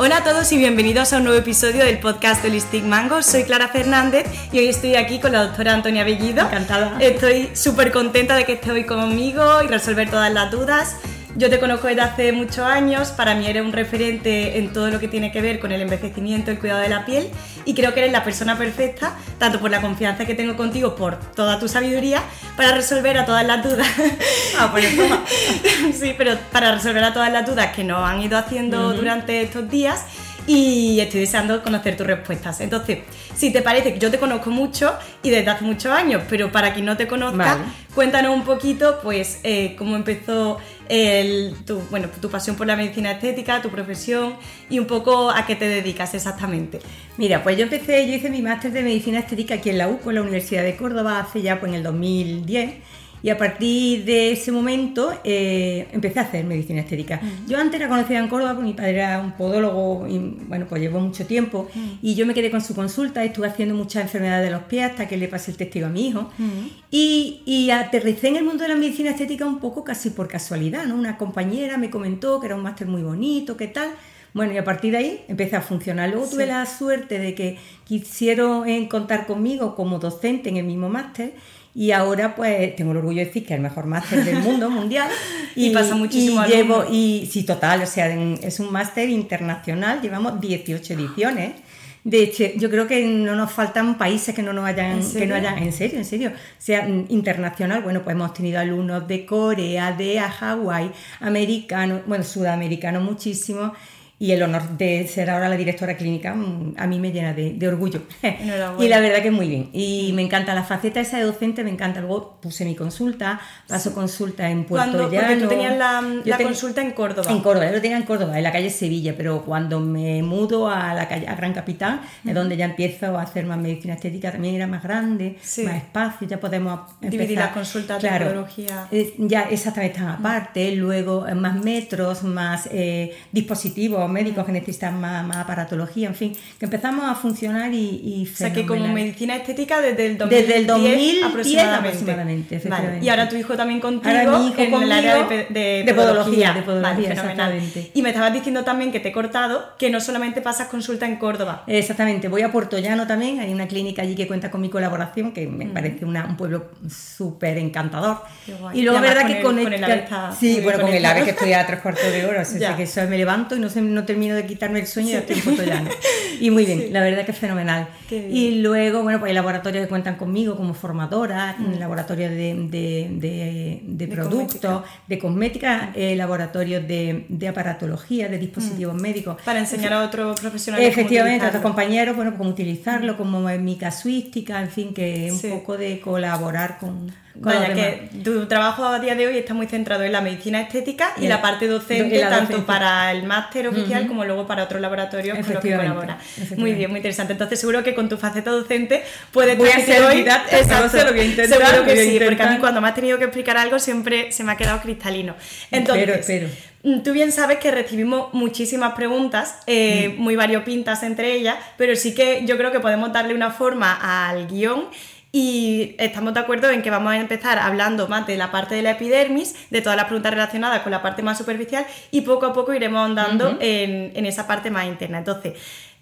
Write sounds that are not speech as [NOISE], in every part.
Hola a todos y bienvenidos a un nuevo episodio del podcast Holistic Mango. Soy Clara Fernández y hoy estoy aquí con la doctora Antonia Bellido. Encantada. Estoy súper contenta de que esté hoy conmigo y resolver todas las dudas. Yo te conozco desde hace muchos años, para mí eres un referente en todo lo que tiene que ver con el envejecimiento, el cuidado de la piel y creo que eres la persona perfecta, tanto por la confianza que tengo contigo, por toda tu sabiduría, para resolver a todas las dudas. Ah, pues [LAUGHS] sí, pero para resolver a todas las dudas que nos han ido haciendo durante estos días y estoy deseando conocer tus respuestas. Entonces, si te parece que yo te conozco mucho y desde hace muchos años, pero para quien no te conozca, Vale. cuéntanos un poquito, pues, eh, cómo empezó tu, bueno, tu pasión por la medicina estética, tu profesión y un poco a qué te dedicas exactamente. Mira, pues yo empecé, yo hice mi máster de medicina estética aquí en la UCO, en la Universidad de Córdoba, hace ya pues en el 2010. Y a partir de ese momento eh, empecé a hacer medicina estética. Yo antes era conocida en Córdoba porque mi padre era un podólogo y bueno, pues llevó mucho tiempo. Y yo me quedé con su consulta, estuve haciendo muchas enfermedades de los pies hasta que le pasé el testigo a mi hijo. Y, y aterricé en el mundo de la medicina estética un poco casi por casualidad, ¿no? Una compañera me comentó que era un máster muy bonito, qué tal. Bueno, y a partir de ahí empecé a funcionar. Luego tuve la suerte de que quisieron eh, contar conmigo como docente en el mismo máster y ahora pues tengo el orgullo de decir que es el mejor máster del mundo [LAUGHS] mundial. Y pasa muchísimo y llevo y sí, total, o sea, en- es un máster internacional, llevamos 18 ediciones. De hecho, yo creo que no nos faltan países que no nos hayan, ¿En que no hayan, en serio, en serio. O sea, mm, internacional, bueno, pues hemos tenido alumnos de Corea, de Hawái, americanos, bueno, sudamericanos muchísimos. Y el honor de ser ahora la directora clínica mm, a mí me llena de, de orgullo. [LAUGHS] Y la verdad que muy bien. Y me encanta la faceta esa de docente, me encanta. Luego puse mi consulta, paso consulta en Puerto Cuando, porque Llano. tú tenías la, Yo la ten- consulta en Córdoba. en Córdoba, yo lo tenía en Córdoba, en la calle Sevilla, pero cuando me mudo a la calle a Gran Capitán, es donde ya empiezo a hacer más medicina estética, también era más grande, Sí. más espacio, ya podemos Dividir empezar. las consultas de podología. eh, ya exactamente están aparte, luego más metros, más eh, dispositivos médicos que necesitan más, más aparatología, en fin, que empezamos a funcionar y, y O sea que como medicina estética desde el 2010, Desde el 2010 aproximadamente. aproximadamente, Vale. Y ahora tu hijo también contigo Ahora mi hijo en el área de, de de podología, de podología, exactamente. Y me estabas diciendo también que te he cortado que no solamente pasas consulta en Córdoba. Exactamente, voy a Puerto Llano también, hay una clínica allí que cuenta con mi colaboración, que me parece una- un pueblo súper encantador. Y luego verdad que con el- conecta... con el ave está sí, bueno, con el ave que estoy a tres cuartos de hora, o sea, [LAUGHS] Ya. que eso me levanto y no, sé, no termino de quitarme el sueño y ya estoy Llano. Y muy bien, la verdad que es fenomenal. Y luego, bueno, pues hay laboratorios que cuentan conmigo como formadora, laboratorios de, de, de- de productos, de cosmética, eh, laboratorios de, de aparatología, de dispositivos médicos. Para enseñar a otros profesionales. Efectivamente, a otros compañeros, bueno, cómo utilizarlo, como en mi casuística, en fin, que un Sí. poco de colaborar con, Vaya, que tu trabajo a día de hoy está muy centrado en la medicina estética y Y la parte docente, la tanto docencia. para el máster como luego para otros laboratorios con los que colabora. Muy bien, muy interesante. Entonces seguro que con tu faceta docente puedes Voy a ser hoy... Exacto, lo voy a intentar, Seguro que sí, porque a mí cuando me has tenido que explicar algo siempre se me ha quedado cristalino. Entonces, Espero, espero. Mm, Tú bien sabes que recibimos muchísimas preguntas, eh, Mm. muy variopintas entre ellas, pero sí que yo creo que podemos darle una forma al guion y estamos de acuerdo en que vamos a empezar hablando más de la parte de la epidermis, de todas las preguntas relacionadas con la parte más superficial y poco a poco iremos ahondando en, en esa parte más interna. Entonces,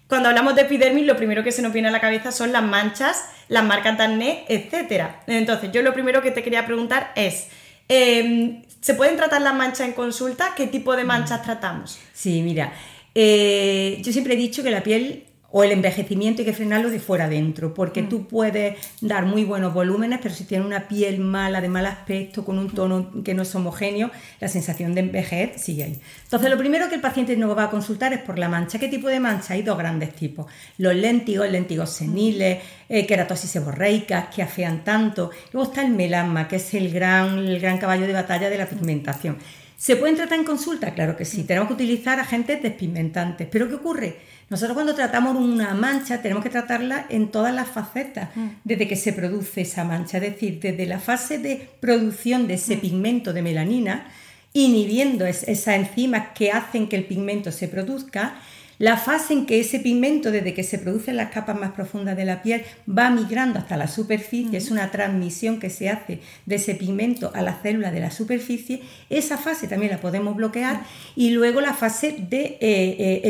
cuando hablamos de epidermis, lo primero que se nos viene a la cabeza son las manchas, las marcas de acné, etc. Entonces, yo lo primero que te quería preguntar es, eh, ¿se pueden tratar las manchas en consulta? ¿Qué tipo de manchas tratamos? Sí, mira, eh, yo siempre he dicho que la piel o el envejecimiento hay que frenarlo de fuera adentro, porque Mm. tú puedes dar muy buenos volúmenes, pero si tienes una piel mala, de mal aspecto, con un tono que no es homogéneo, la sensación de envejecer sigue ahí. Entonces, lo primero que el paciente nos va a consultar es por la mancha. ¿Qué tipo de mancha? Hay dos grandes tipos. Los léntigos, léntigos seniles, eh, queratosis seborreicas, que afean tanto. Luego está el melasma, que es el gran, el gran caballo de batalla de la pigmentación. ¿Se pueden tratar en consulta? Claro que sí. Tenemos que utilizar agentes despigmentantes. ¿Pero qué ocurre? Nosotros cuando tratamos una mancha tenemos que tratarla en todas las facetas, desde que se produce esa mancha, es decir, desde la fase de producción de ese pigmento de melanina, inhibiendo es- esas enzimas que hacen que el pigmento se produzca, La fase en que ese pigmento, desde que se produce en las capas más profundas de la piel, va migrando hasta la superficie, es una transmisión que se hace de ese pigmento a la célula de la superficie, esa fase también la podemos bloquear y luego la fase de eh, eh,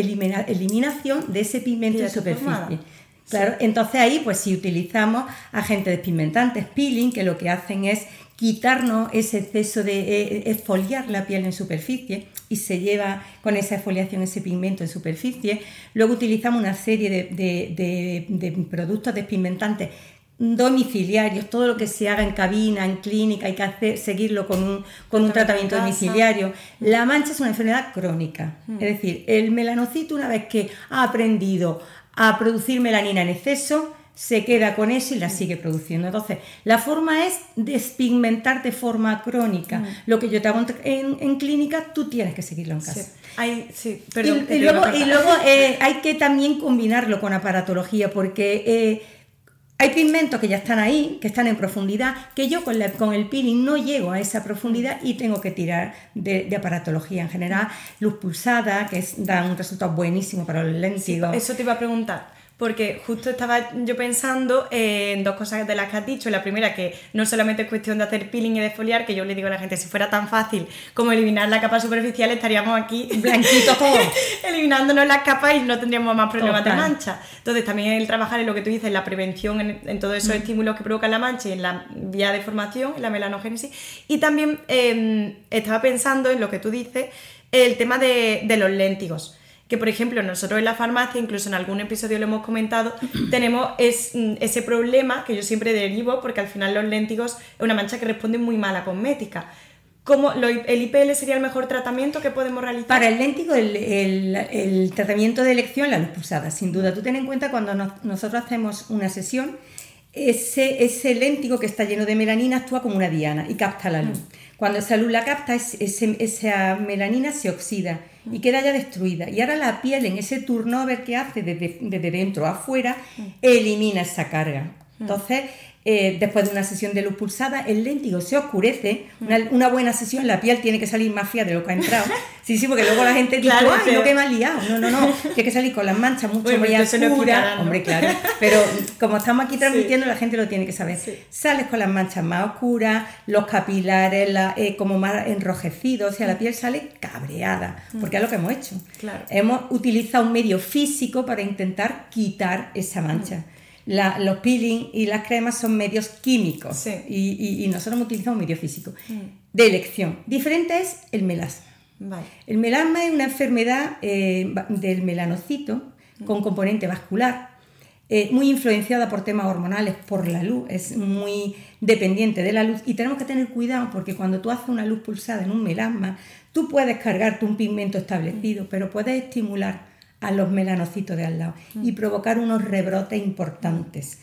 eliminación de ese pigmento de superficie. Claro, entonces ahí pues si utilizamos agentes despigmentantes, peeling, que lo que hacen es quitarnos ese exceso de eh, exfoliar la piel en superficie y se lleva con esa exfoliación ese pigmento en superficie. Luego utilizamos una serie de, productos despigmentantes domiciliarios, todo lo que se haga en cabina, en clínica, hay que hacer, seguirlo con un, con un tratamiento domiciliario. La mancha es una enfermedad crónica, mm. es decir, el melanocito una vez que ha aprendido a producir melanina en exceso, se queda con eso y la sigue produciendo. Entonces, la forma es despigmentar de forma crónica. Mm. Lo que yo te hago en, clínica, tú tienes que seguirlo en casa. Sí. y, luego, eh, hay que también combinarlo con aparatología, porque eh, hay pigmentos que ya están ahí, que están en profundidad, que yo con, con el peeling no llego a esa profundidad y tengo que tirar de, aparatología en general. Luz pulsada, que da un resultado buenísimo para los léntigos. eso te iba a preguntar porque justo estaba yo pensando en dos cosas de las que has dicho. La primera, que no solamente es cuestión de hacer peeling y desfoliar, que yo le digo a la gente, si fuera tan fácil como eliminar la capa superficial, estaríamos aquí [LAUGHS] blanquitos todos, [LAUGHS] eliminándonos las capas y no tendríamos más problemas de mancha. Entonces, también el trabajar en lo que tú dices, en la prevención, en, todos esos mm. estímulos que provocan la mancha y en la vía de formación, en la melanogénesis. Y también em, estaba pensando en lo que tú dices, el tema de, de los léntigos que por ejemplo nosotros en la farmacia, incluso en algún episodio lo hemos comentado, [CLEARS THROAT] tenemos es, mm, ese problema que yo siempre derivo porque al final los léntigos es una mancha que responde muy mal a cosmética. ¿Cómo el IPL sería el mejor tratamiento que podemos realizar? Para el léntigo, el, tratamiento de elección, la luz pulsada, sin duda. Tú ten en cuenta cuando nosotros hacemos una sesión, ese, ese léntigo que está lleno de melanina actúa como una diana y capta la luz. Mm. Cuando esa luz la capta, esa melanina se oxida y queda ya destruida. Y ahora la piel en ese turnover que hace desde, desde dentro a afuera mm. elimina esa carga. Mm. Entonces, eh, después de una sesión de luz pulsada, el léntigo se oscurece. Una, buena sesión, la piel tiene que salir más fría de lo que ha entrado. [LAUGHS] Sí, sí, porque luego la gente dice, ¡ay, lo que me ha liado! No, no, no, [LAUGHS] tiene que salir con las manchas mucho más oscuras. Hombre, claro. Pero como estamos aquí transmitiendo, la gente lo tiene que saber. Sales con las manchas más oscuras, los capilares eh, como más enrojecidos, o sea, la mm. piel sale cabreada, mm. porque es lo que hemos hecho. Hemos utilizado un medio físico para intentar quitar esa mancha los peeling y las cremas son medios químicos y, nosotros utilizamos medio físico mm. de elección. Diferente es el melasma. El melasma es una enfermedad eh, del melanocito con componente vascular, eh, muy influenciada por temas hormonales, por la luz, es muy dependiente de la luz y tenemos que tener cuidado porque cuando tú haces una luz pulsada en un melasma, tú puedes cargarte un pigmento establecido, pero puedes estimular a los melanocitos de al lado y mm. provocar unos rebrotes importantes.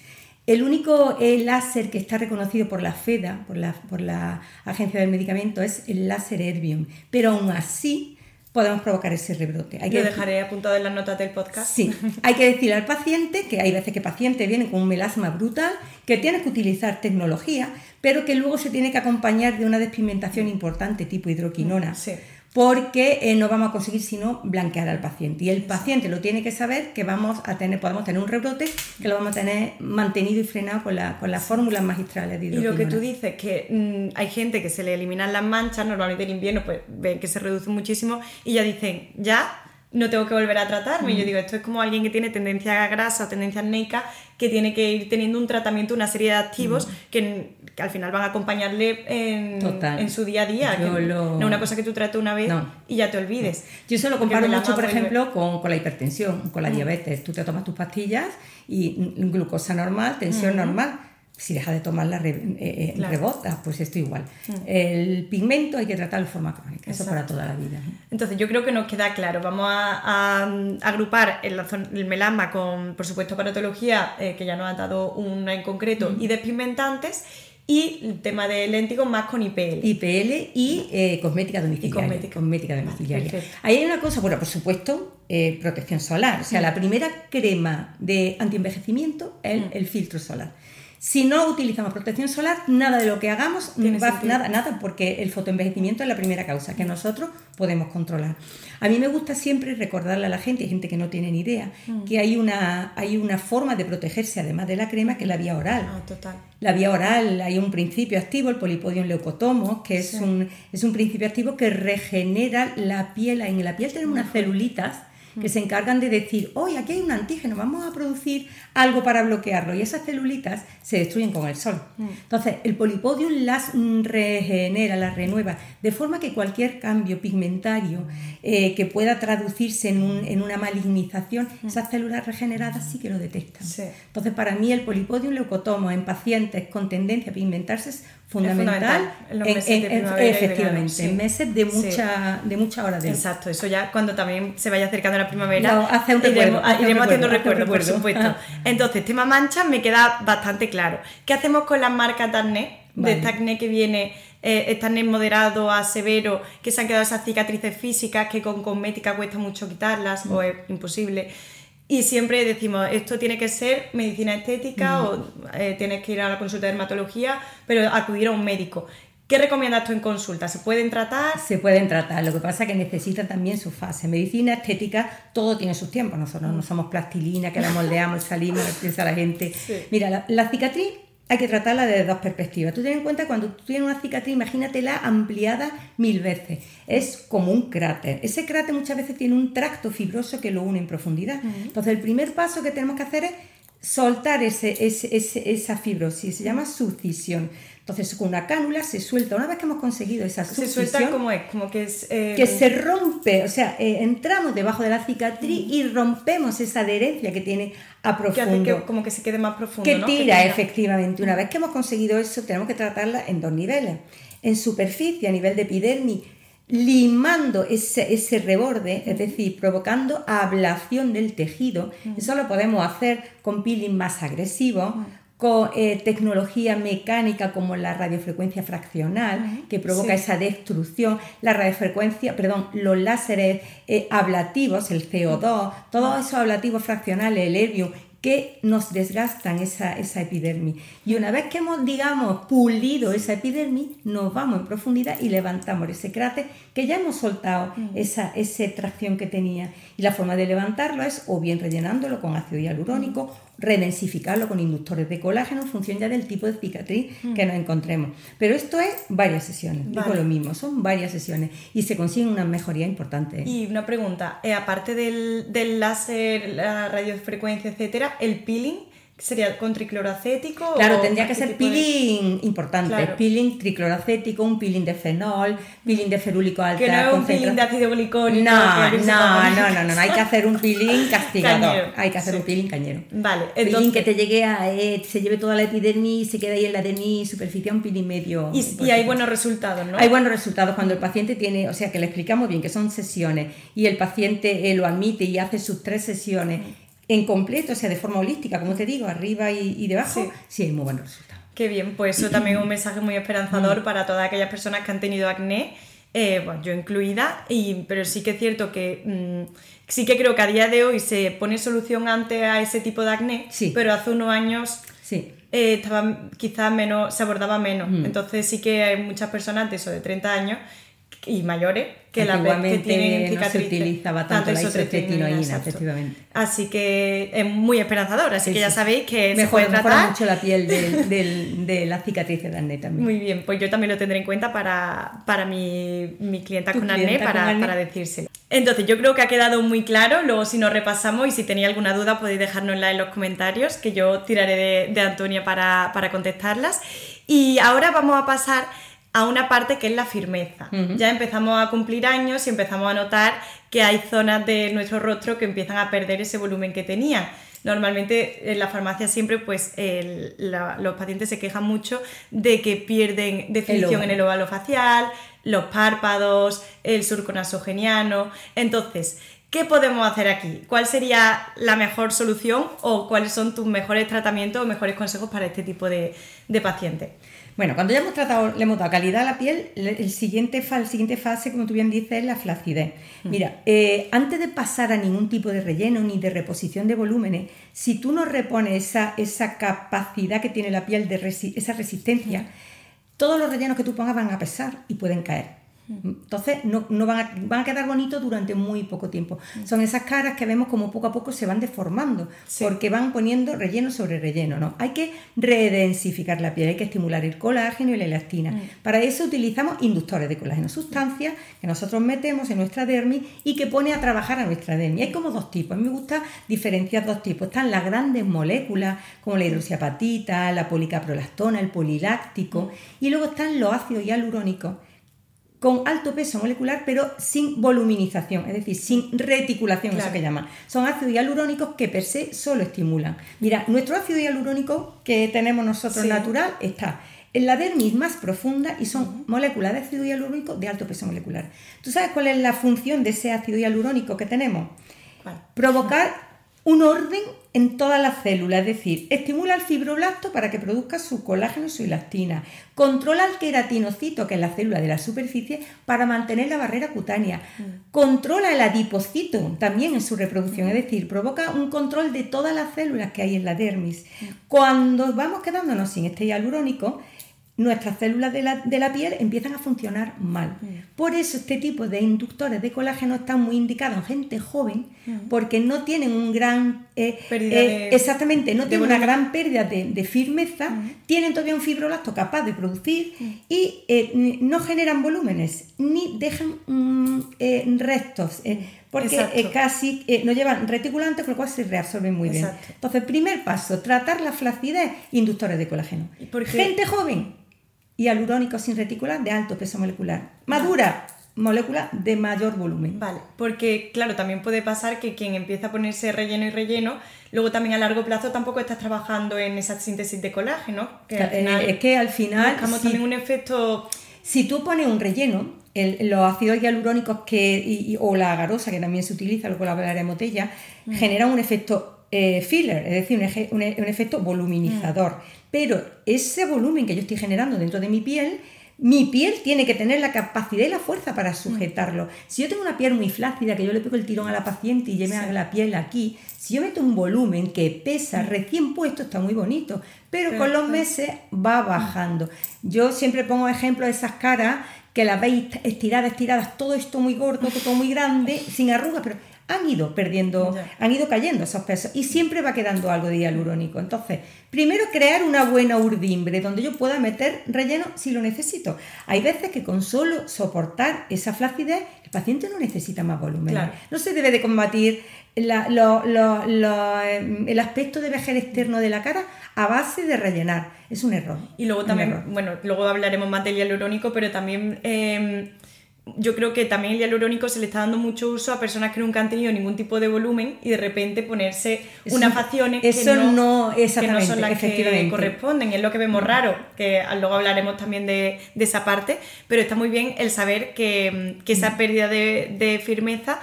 El único láser que está reconocido por la FEDA, por la, por la Agencia del Medicamento, es el láser Erbium, pero aún así podemos provocar ese rebrote. Hay Lo dejaré apuntado en las notas del podcast. Sí, [LAUGHS] hay que decir al paciente que hay veces que paciente viene con un melasma brutal, que tiene que utilizar tecnología, pero que luego se tiene que acompañar de una despigmentación importante tipo hidroquinona. Sí porque eh, no vamos a conseguir sino blanquear al paciente. Y el paciente lo tiene que saber que vamos a tener, podemos tener un rebrote que lo vamos a tener mantenido y frenado con, la, con las fórmulas magistrales de. Y lo que tú dices, que mm, hay gente que se le eliminan las manchas, normalmente en invierno pues ven que se reduce muchísimo y ya dicen, ya no tengo que volver a tratarme. y Yo digo, esto es como alguien que tiene tendencia a grasa o tendencia acnéica que tiene que ir teniendo un tratamiento, una serie de activos que, al final van a acompañarle en, su día a día. No es una cosa que tú trates una vez y ya te olvides. Yo eso lo comparo mucho, por ejemplo, con, la hipertensión, con la diabetes. Tú te tomas tus pastillas y glucosa normal, tensión normal si deja de tomarla la eh, eh, rebota, pues esto igual. Mm. El pigmento hay que tratarlo de forma crónica, eso para toda la vida. Entonces yo creo que nos queda claro, vamos a, agrupar el, el, melasma con, por supuesto, paratología, eh, que ya nos ha dado una en concreto, y despigmentantes, y el tema de léntigos más con IPL. IPL y cosmética domiciliaria. cosmética. domiciliaria. Ahí hay una cosa, bueno, por supuesto, protección solar. O sea, mm. la primera crema de antienvejecimiento es el filtro solar Si no utilizamos protección solar, nada de lo que hagamos va, nada, nada, porque el fotoenvejecimiento es la primera causa que nosotros podemos controlar. A mí me gusta siempre recordarle a la gente, hay gente que no tiene ni idea, mm. que hay una, hay una forma de protegerse además de la crema que es la vía oral. Ah, total. La vía oral, hay un principio activo, el polipodium leucotomo, que es, un, es un principio activo que regenera la piel. En la piel tenemos unas celulitas que se encargan de decir, hoy aquí hay un antígeno, vamos a producir algo para bloquearlo. Y esas celulitas se destruyen con el sol. Mm. Entonces, el polipodium las regenera, las renueva, de forma que cualquier cambio pigmentario eh, que pueda traducirse en, una malignización, mm. esas células regeneradas sí que lo detectan. Entonces, para mí el polipodium leucotomo en pacientes con tendencia a pigmentarse es fundamental, en los meses de primavera efectivamente, en meses de mucha, de mucha hora de Exacto, eso ya cuando también se vaya acercando la primavera hace un recuerdo, iremos, haciendo recuerdo, por supuesto. [LAUGHS] Entonces, tema manchas me queda bastante claro. ¿Qué hacemos con las marcas de acné? De este acné que viene, eh, este acné moderado a severo, que se han quedado esas cicatrices físicas que con cosmética cuesta mucho quitarlas o es imposible. Y siempre decimos, esto tiene que ser medicina estética o eh, tienes que ir a la consulta de dermatología, pero acudir a un médico. ¿Qué recomiendas tú en consulta? ¿Se pueden tratar? Se pueden tratar, lo que pasa es que necesitan también su fase. Medicina estética, todo tiene sus tiempos. Nosotros no somos plastilina que la moldeamos, [LAUGHS] salimos, piensa la gente. Mira, la, cicatriz hay que tratarla desde dos perspectivas. Tú ten en cuenta cuando tú tienes una cicatriz, imagínatela ampliada mil veces. Es como un cráter. Ese cráter muchas veces tiene un tracto fibroso que lo une en profundidad. Entonces, el primer paso que tenemos que hacer es soltar ese, esa fibrosis. Se llama sucisión. Entonces, con una cánula se suelta. Una vez que hemos conseguido esa sucesión... ¿Se suelta como es? Como que es... Eh, que se rompe, o sea, eh, entramos debajo de la cicatriz y rompemos esa adherencia que tiene a profundo. Que hace que, como que se quede más profundo, Que tira, efectivamente. Una vez que hemos conseguido eso, tenemos que tratarla en dos niveles. En superficie, a nivel de epidermis, limando ese, ese reborde, es decir, provocando ablación del tejido. Eso lo podemos hacer con peeling más agresivo con eh, tecnología mecánica como la radiofrecuencia fraccional, que provoca esa destrucción, la radiofrecuencia, perdón, los láseres eh, ablativos, el CO2, todos esos ablativos fraccionales, el helio, que nos desgastan esa, esa epidermis. Y una vez que hemos, digamos, pulido esa epidermis, nos vamos en profundidad y levantamos ese cráter que ya hemos soltado esa, esa tracción que tenía. Y la forma de levantarlo es o bien rellenándolo con ácido hialurónico redensificarlo con inductores de colágeno en función ya del tipo de cicatriz que mm. nos encontremos. Pero esto es varias sesiones, digo lo mismo, son varias sesiones y se consigue una mejoría importante. Y una pregunta, eh, aparte del, del láser, la radiofrecuencia, etcétera, el peeling ¿Sería con tricloroacético? Claro, tendría que ser peeling importante. Peeling tricloroacético, un peeling de fenol, peeling de ferúlico alta. Que no es un peeling de ácido glicólico. No, no, no, no, no, hay que hacer un peeling [LAUGHS] castigador. hay que hacer un peeling cañero. Vale, entonces... Peeling que te llegue a, eh, se lleve toda la epidermis, se quede ahí en la dermis superficie, un peeling medio. Y, hay buenos resultados, ¿no? Hay buenos resultados cuando el paciente tiene, o sea, que le explicamos bien que son sesiones y el paciente eh, lo admite y hace sus tres sesiones en completo, o sea, de forma holística, como te digo, arriba y, debajo, sí. hay muy buenos resultados. Qué bien, pues eso también es un mensaje muy esperanzador mm. para todas aquellas personas que han tenido acné, eh, bueno, yo incluida, y, pero sí que es cierto que mm, sí que creo que a día de hoy se pone solución ante a ese tipo de acné, sí. pero hace unos años sí. Eh, estaba quizás menos, se abordaba menos. Mm. Entonces sí que hay muchas personas de eso, de 30 años y mayores que la que tienen no se utilizaba tanto, la isotretinoína, efectivamente. Así que es muy esperanzador, así que ya sabéis que mejor, se puede tratar. mucho la piel [LAUGHS] de, de, la cicatriz de acné también. Muy bien, pues yo también lo tendré en cuenta para, para mi, mi clienta con acné, para, para decírselo. Entonces, yo creo que ha quedado muy claro. Luego, si nos repasamos y si tenéis alguna duda, podéis dejárnosla en los comentarios, que yo tiraré de, de Antonia para, para contestarlas. Y ahora vamos a pasar a una parte que es la firmeza. Ya empezamos a cumplir años y empezamos a notar que hay zonas de nuestro rostro que empiezan a perder ese volumen que tenían. Normalmente en la farmacia siempre pues los pacientes se quejan mucho de que pierden definición en el óvalo facial, los párpados, el surco nasogeniano. Entonces, ¿qué podemos hacer aquí? ¿Cuál sería la mejor solución o cuáles son tus mejores tratamientos o mejores consejos para este tipo de, de pacientes? Bueno, cuando ya hemos tratado, le hemos dado calidad a la piel, el siguiente, la siguiente fase, como tú bien dices, es la flacidez. Mm. Mira, eh, antes de pasar a ningún tipo de relleno ni de reposición de volúmenes, si tú no repones esa, esa capacidad que tiene la piel, de esa resistencia, mm. todos los rellenos que tú pongas van a pesar y pueden caer. Entonces no, van, a, van, a, quedar bonitos durante muy poco tiempo. Son esas caras que vemos como poco a poco se van deformando porque van poniendo relleno sobre relleno. ¿no? Hay que redensificar la piel, hay que estimular el colágeno y la elastina. Para eso utilizamos inductores de colágeno, sustancias que nosotros metemos en nuestra dermis y que pone a trabajar a nuestra dermis. Hay como dos tipos. A mí me gusta diferenciar dos tipos. Están las grandes moléculas como la hidroxiapatita, la policaprolactona, el poliláctico y luego están los ácidos hialurónicos con alto peso molecular, pero sin voluminización, es decir, sin reticulación, eso que llaman. Son ácidos hialurónicos que per se solo estimulan. Mira, nuestro ácido hialurónico que tenemos nosotros natural está en la dermis más profunda y son moléculas de ácido hialurónico de alto peso molecular. ¿Tú sabes cuál es la función de ese ácido hialurónico que tenemos? Provocar un orden en todas las células, es decir, estimula al fibroblasto para que produzca su colágeno y su elastina, controla el queratinocito, que es la célula de la superficie, para mantener la barrera cutánea, mm. controla el adipocito también en su reproducción, es decir, provoca un control de todas las células que hay en la dermis. Mm. Cuando vamos quedándonos sin este hialurónico, nuestras células de la, piel empiezan a funcionar mal. Mm. Por eso este tipo de inductores de colágeno están muy indicados en gente joven, mm. porque no tienen un gran... Eh, eh, exactamente, no tienen una gran pérdida de, firmeza, mm. tienen todavía un fibroblasto capaz de producir y eh, no generan volúmenes, ni dejan restos. porque casi no llevan reticulantes, con lo cual se reabsorben muy bien. Entonces, primer paso, tratar la flacidez, inductores de colágeno. Gente joven, y alurónico sin retícula de alto peso molecular. Madura, molécula de mayor volumen. Vale, porque claro, también puede pasar que quien empieza a ponerse relleno y relleno, luego también a largo plazo tampoco estás trabajando en esa síntesis de colágeno. Que eh, es que al final... Buscamos también un efecto... Si tú pones un relleno, los ácidos hialurónicos que, o la agarosa, que también se utiliza, luego la hablaremos de ella, generan un efecto eh, filler, es decir, un, efecto voluminizador. Mm. Pero ese volumen que yo estoy generando dentro de mi piel, mi piel tiene que tener la capacidad y la fuerza para sujetarlo. Si yo tengo una piel muy flácida, que yo le pego el tirón a la paciente y lleve la piel aquí, si yo meto un volumen que pesa recién puesto, está muy bonito, pero con los meses va bajando. Yo siempre pongo ejemplo de esas caras que las veis estiradas, estiradas, todo esto muy gordo, todo muy grande, [LAUGHS] sin arrugas, pero han ido perdiendo, han ido cayendo esos pesos y siempre va quedando algo de hialurónico. Entonces, primero crear una buena urdimbre donde yo pueda meter relleno si lo necesito. Hay veces que con solo soportar esa flacidez, el paciente no necesita más volumen. No se debe de combatir em, el aspecto de vejez externo de la cara a base de rellenar. Es un error. Y luego también, bueno, luego hablaremos más del hialurónico, pero también... Em, yo creo que también el hialurónico se le está dando mucho uso a personas que nunca han tenido ningún tipo de volumen y de repente ponerse unas facciones que, no, son las que corresponden. Es lo que vemos raro, que luego hablaremos también de, esa parte, pero está muy bien el saber que, esa mm. pérdida de firmeza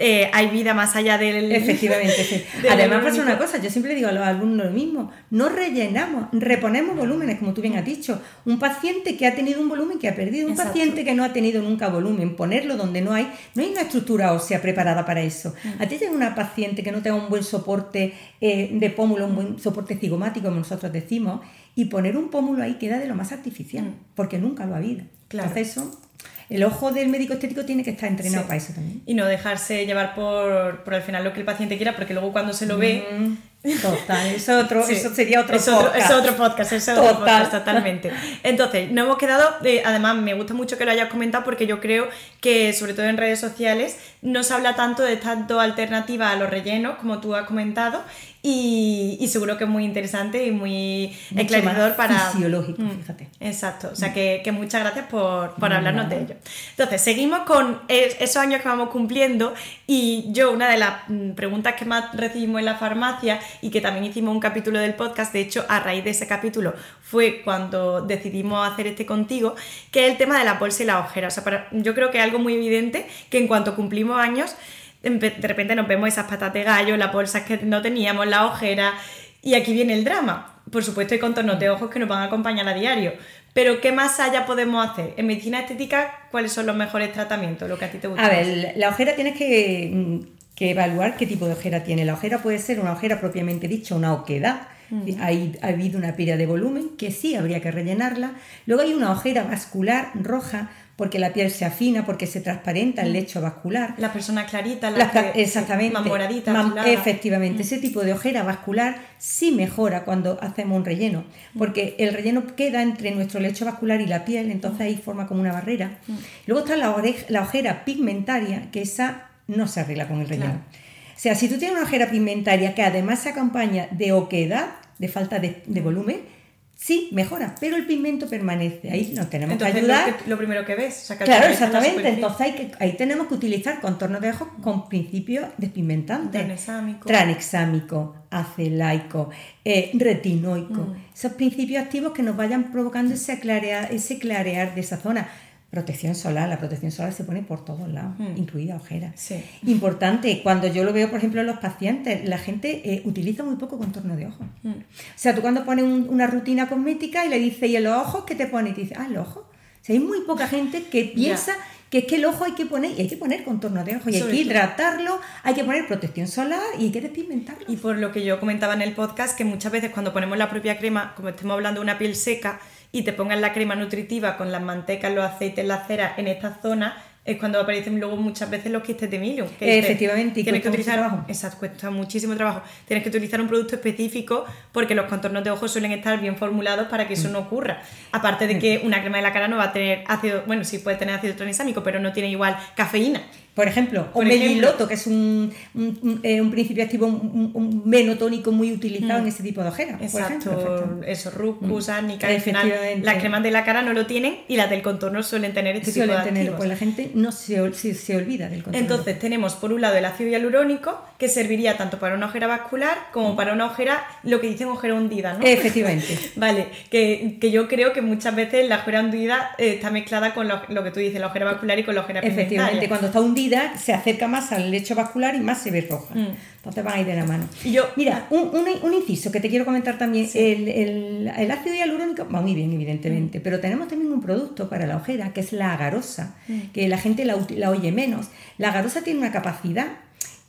eh, hay vida más allá del... Efectivamente, [LAUGHS] Además pasa una cosa, yo siempre digo a los alumnos lo mismo, no rellenamos, reponemos volúmenes, como tú bien has dicho. Un paciente que ha tenido un volumen que ha perdido, un paciente que no ha tenido nunca volumen, ponerlo donde no hay, no hay una estructura ósea preparada para eso. Mm. A ti llega una paciente que no tenga un buen soporte eh, de pómulo, un buen soporte cigomático, como nosotros decimos, y poner un pómulo ahí queda de lo más artificial, mm. porque nunca lo ha habido. Claro. Entonces eso el ojo del médico estético tiene que estar entrenado para eso también. Y no dejarse llevar por, por al final lo que el paciente quiera, porque luego cuando se lo ve... Total, eso, otro, eso sería otro podcast. Otro, es otro podcast, es otro podcast, totalmente. Entonces, no hemos quedado, eh, además me gusta mucho que lo hayas comentado porque yo creo que, sobre todo en redes sociales, no se habla tanto de tanto alternativa a los rellenos, como tú has comentado, y, seguro que es muy interesante y muy esclarecedor para... Fisiológico, mm, fíjate. Exacto, o sea que, muchas gracias por, hablarnos de ello. Entonces, seguimos con esos años que vamos cumpliendo y yo una de las mm, preguntas que más recibimos en la farmacia y que también hicimos un capítulo del podcast, de hecho a raíz de ese capítulo fue cuando decidimos hacer este contigo, que es el tema de la bolsa y la ojera. O sea, yo creo que es algo muy evidente que en cuanto cumplimos años de repente nos vemos esas patas de gallo, las bolsas que no teníamos, la ojera, y aquí viene el drama. Por supuesto hay contornos de ojos que nos van a acompañar a diario, Pero ¿qué más allá podemos hacer? En medicina estética, ¿cuáles son los mejores tratamientos? Lo que a ti te gusta. A ver, la ojera tienes que, que evaluar qué tipo de ojera tiene. La ojera puede ser una ojera propiamente dicha, una oquedad. Hay, ha habido una pérdida de volumen que sí habría que rellenarla. Luego hay una ojera vascular roja porque la piel se afina, porque se transparenta el lecho vascular. La persona clarita, la Las que- exactamente. más moradita, Mam- azulada. efectivamente, ese tipo de ojera vascular sí mejora cuando hacemos un relleno, porque el relleno queda entre nuestro lecho vascular y la piel, entonces ahí forma como una barrera. Luego está la, la ojera pigmentaria, que esa no se arregla con el relleno. Claro. O sea, si tú tienes una ojera pigmentaria que además se acompaña de oquedad, de falta de, de volumen, sí, mejora, pero el pigmento permanece. Ahí nos tenemos Entonces, que lo, ayudar. que- lo primero que ves. o sea, que Claro, exactamente. Entonces hay que, ahí tenemos que utilizar contornos de ojos con principios despigmentantes. Tranexámico. Tranexámico, acelaico, eh, retinoico. Mm. Esos principios activos que nos vayan provocando ese clarear, ese clarear de esa zona. Protección solar, la protección solar se pone por todos lados, Mm. incluida ojera. Sí. Importante, cuando yo lo veo, por ejemplo, en los pacientes, la gente eh, utiliza muy poco contorno de ojos. Mm. O sea, tú cuando pones un- una rutina cosmética y le dices, ¿y en los ojos qué te pone? Y te dice, ah, los ojos. O sea, hay muy poca gente que piensa que es que el ojo hay que poner, y hay que poner contorno de ojo, y hay que hidratarlo, hay que poner protección solar y hay que despigmentarlo. Y por lo que yo comentaba en el podcast, que muchas veces cuando ponemos la propia crema, como estemos hablando de una piel seca, y te pongan la crema nutritiva con las mantecas, los aceites, la cera en esta zona, es cuando aparecen luego muchas veces los quistes de milio. que Efectivamente, y tienes que cuesta mucho utilizar, trabajo. exacto, cuesta muchísimo trabajo. Tienes que utilizar un producto específico porque los contornos de ojos suelen estar bien formulados para que Mm. eso no ocurra. Aparte de que una crema de la cara no va a tener ácido, bueno, sí puede tener ácido tranexámico, pero no tiene igual cafeína. Por ejemplo, o meliloto, que es un, un, un- eh, un principio activo, un, menotónico muy utilizado en ese tipo de ojeras. por ejemplo, Exacto, eso, rucus, árnica, al final las cremas de la cara no lo tienen y las del contorno suelen tener este tipo de tenerlo, activos. pues la gente no se, se, se olvida del contorno. Entonces tenemos por un lado el ácido hialurónico que serviría tanto para una ojera vascular como para una ojera, lo que dicen ojera hundida, ¿no? Efectivamente. [LAUGHS] Vale, que, que yo creo que muchas veces la ojera hundida eh, está mezclada con lo, lo que tú dices, la ojera vascular y con la ojera Efectivamente, pigmentaria. cuando está hundida se acerca más al lecho vascular y más se ve roja. Mm. Entonces van a ir de la mano. Y yo- Mira, un, un- un inciso que te quiero comentar también. El, el- el ácido hialurónico va muy bien, Mm. evidentemente, pero tenemos también un producto para la ojera que es la agarosa, Mm. que la gente la, oye menos. La agarosa tiene una capacidad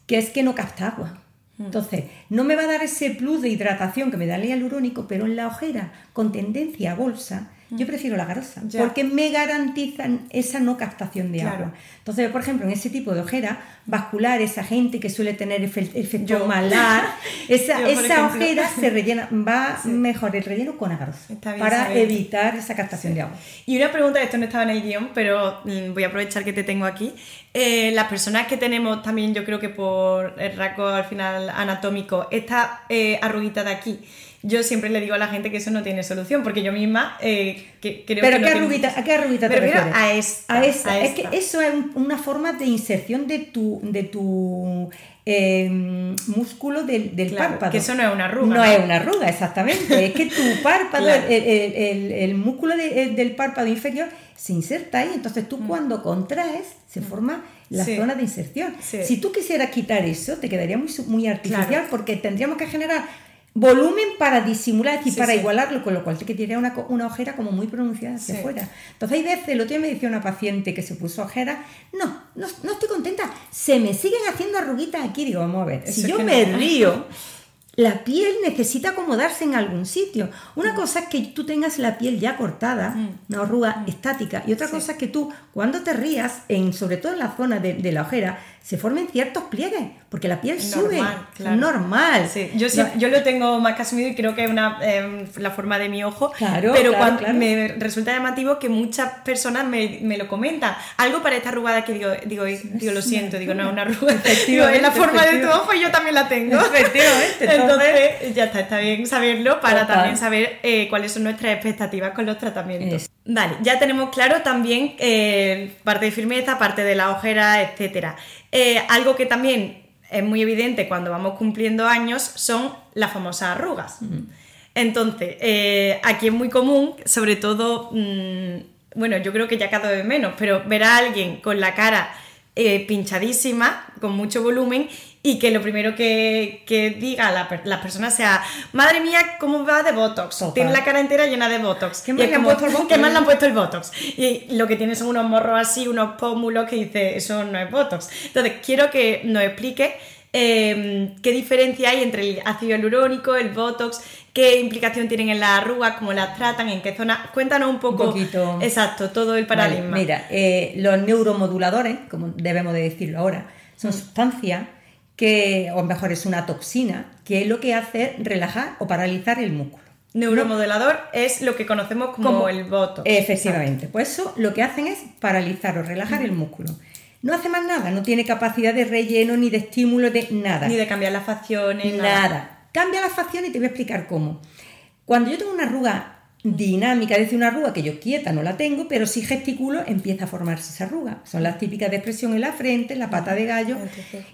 que es que no capta agua. Mm. Entonces, no me va a dar ese plus de hidratación que me da el hialurónico, pero en la ojera con tendencia a bolsa, yo prefiero la garosa, Mm. Ya. porque me garantizan esa no captación de Claro. agua. Entonces, por ejemplo, en ese tipo de ojera vascular, esa gente que suele tener efe- efecto malar, [LAUGHS] esa, ojera se rellena, va mejor el relleno con agarosa, para saber. evitar esa captación de agua. Y una pregunta, esto no estaba en el guion, pero mm, voy a aprovechar que te tengo aquí. Eh, las personas que tenemos también, yo creo que por el rasgo al final anatómico, esta eh, arruguita de aquí, yo siempre le digo a la gente que eso no tiene solución, porque yo misma eh, que, creo Pero que no ¿qué ¿a qué arruguita te refieres? a esta, A esa. a Es que esta. eso es un- una forma de inserción de tu, de tu eh, músculo del, del Claro, párpado. que eso no es una arruga, No, ¿no? es una arruga, exactamente. es que tu [LAUGHS] párpado, Claro. el, el- el- el músculo de- el del párpado inferior se inserta ahí. Entonces tú cuando contraes se forma la Mm. Sí. zona de inserción. Sí. Si tú quisieras quitar eso, te quedaría muy, muy artificial Claro. porque tendríamos que generar volumen para disimular, Sí, para sí. igualarlo, con lo cual te quedaría una, una ojera como muy pronunciada hacia Sí. afuera. Entonces hay veces, el otro día me decía una paciente que se puso ojera, no, no, no estoy contenta, se me siguen haciendo arruguitas aquí, digo, vamos a ver, Eso si yo que me no. río, [LAUGHS] la piel necesita acomodarse en algún sitio. Una cosa es que tú tengas la piel ya cortada, Mm. una arruga estática, y otra Sí. cosa es que tú, cuando te rías, en, sobre todo en la zona de, de la ojera, se formen ciertos pliegues, porque la piel sube. claro. normal. Sí, yo, sí- yo lo tengo más que asumido y creo que es una, eh, la forma de mi ojo. Claro, pero claro, cuando me resulta llamativo que muchas personas me, me lo comentan. Algo para esta arrugada que digo, digo, digo lo siento, digo, no es una arruga. [LAUGHS] Digo, es la forma de tu ojo y yo también la tengo. Efectivamente, [LAUGHS] Entonces, ya está, está bien saberlo para Total. también saber eh, cuáles son nuestras expectativas con los tratamientos. Es- Vale, ya tenemos claro también eh, parte de firmeza, parte de la ojera, etcétera. Eh, algo que también es muy evidente cuando vamos cumpliendo años son las famosas arrugas. Entonces, eh, aquí es muy común, sobre todo, mm, bueno, yo creo que ya cada vez menos, pero ver a alguien con la cara pinchadísima, con mucho volumen, y que lo primero que, que diga la, per- las personas sea, madre mía, ¿cómo va de Botox? Total. Tiene la cara entera llena de Botox. ¿Qué más le han puesto el Botox? ¿Qué más le han puesto el Botox? Y lo que tiene son unos morros así, unos pómulos que dice, eso no es Botox. Entonces, quiero que nos explique eh, qué diferencia hay entre el ácido hialurónico, el Botox, qué implicación tienen en las arrugas, cómo las tratan, en qué zona. Cuéntanos un poco. poquito. Exacto, todo el Vale, paradigma. mira, eh, los neuromoduladores, como debemos de decirlo ahora, Mm. son sustancias que, o mejor es una toxina, que lo que hace es relajar o paralizar el músculo. Neuromodelador es lo que conocemos como, Como- el Botox. Efectivamente, pues eso lo que hacen es paralizar o relajar el músculo. No hace más nada, no tiene capacidad de relleno ni de estímulo de nada. Ni de cambiar las facciones, Nada. nada. Cambia la facción y te voy a explicar cómo. Cuando yo tengo una arruga dinámica, es decir, una arruga que yo quieta no la tengo, pero si gesticulo empieza a formarse esa arruga. Son las típicas de expresión en la frente, en la pata de gallo.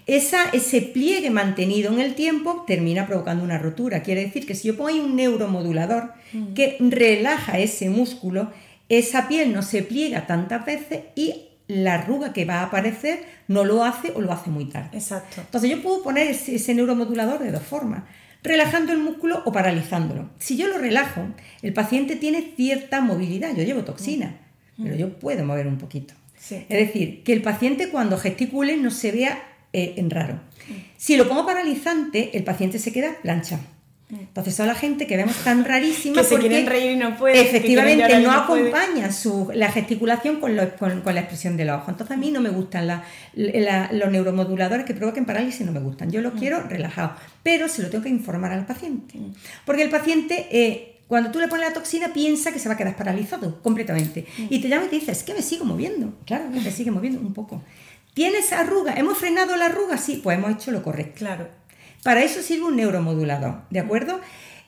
Esa, ese pliegue mantenido en el tiempo termina provocando una rotura. Quiere decir que si yo pongo ahí un neuromodulador que relaja ese músculo, esa piel no se pliega tantas veces y la arruga que va a aparecer no lo hace o lo hace muy tarde. Exacto. Entonces yo puedo poner ese, ese neuromodulador de dos formas, relajando el músculo o paralizándolo. Si yo lo relajo, el paciente tiene cierta movilidad, yo llevo toxina, pero yo puedo mover un poquito. Sí. Es decir, que el paciente cuando gesticule no se vea eh, en raro. Si lo pongo paralizante, el paciente se queda plancha. Entonces son la gente que vemos tan rarísima [LAUGHS] Que se porque quieren reír y no pueden, que efectivamente no no acompaña su, la gesticulación con, lo- con- con la expresión del ojo. Entonces a mí no me gustan la- la- los neuromoduladores que provoquen parálisis, no me gustan. Yo los Mm. quiero relajados, pero se lo tengo que informar al paciente. Porque el paciente... eh, cuando tú le pones la toxina piensa que se va a quedar paralizado completamente Mm. y te llama y te dice, es que me sigo moviendo. Claro que te sigue moviendo un poco. ¿Tienes arruga? ¿Hemos frenado la arruga? Sí, pues hemos hecho lo correcto. Claro. Para eso sirve un neuromodulador, ¿de acuerdo?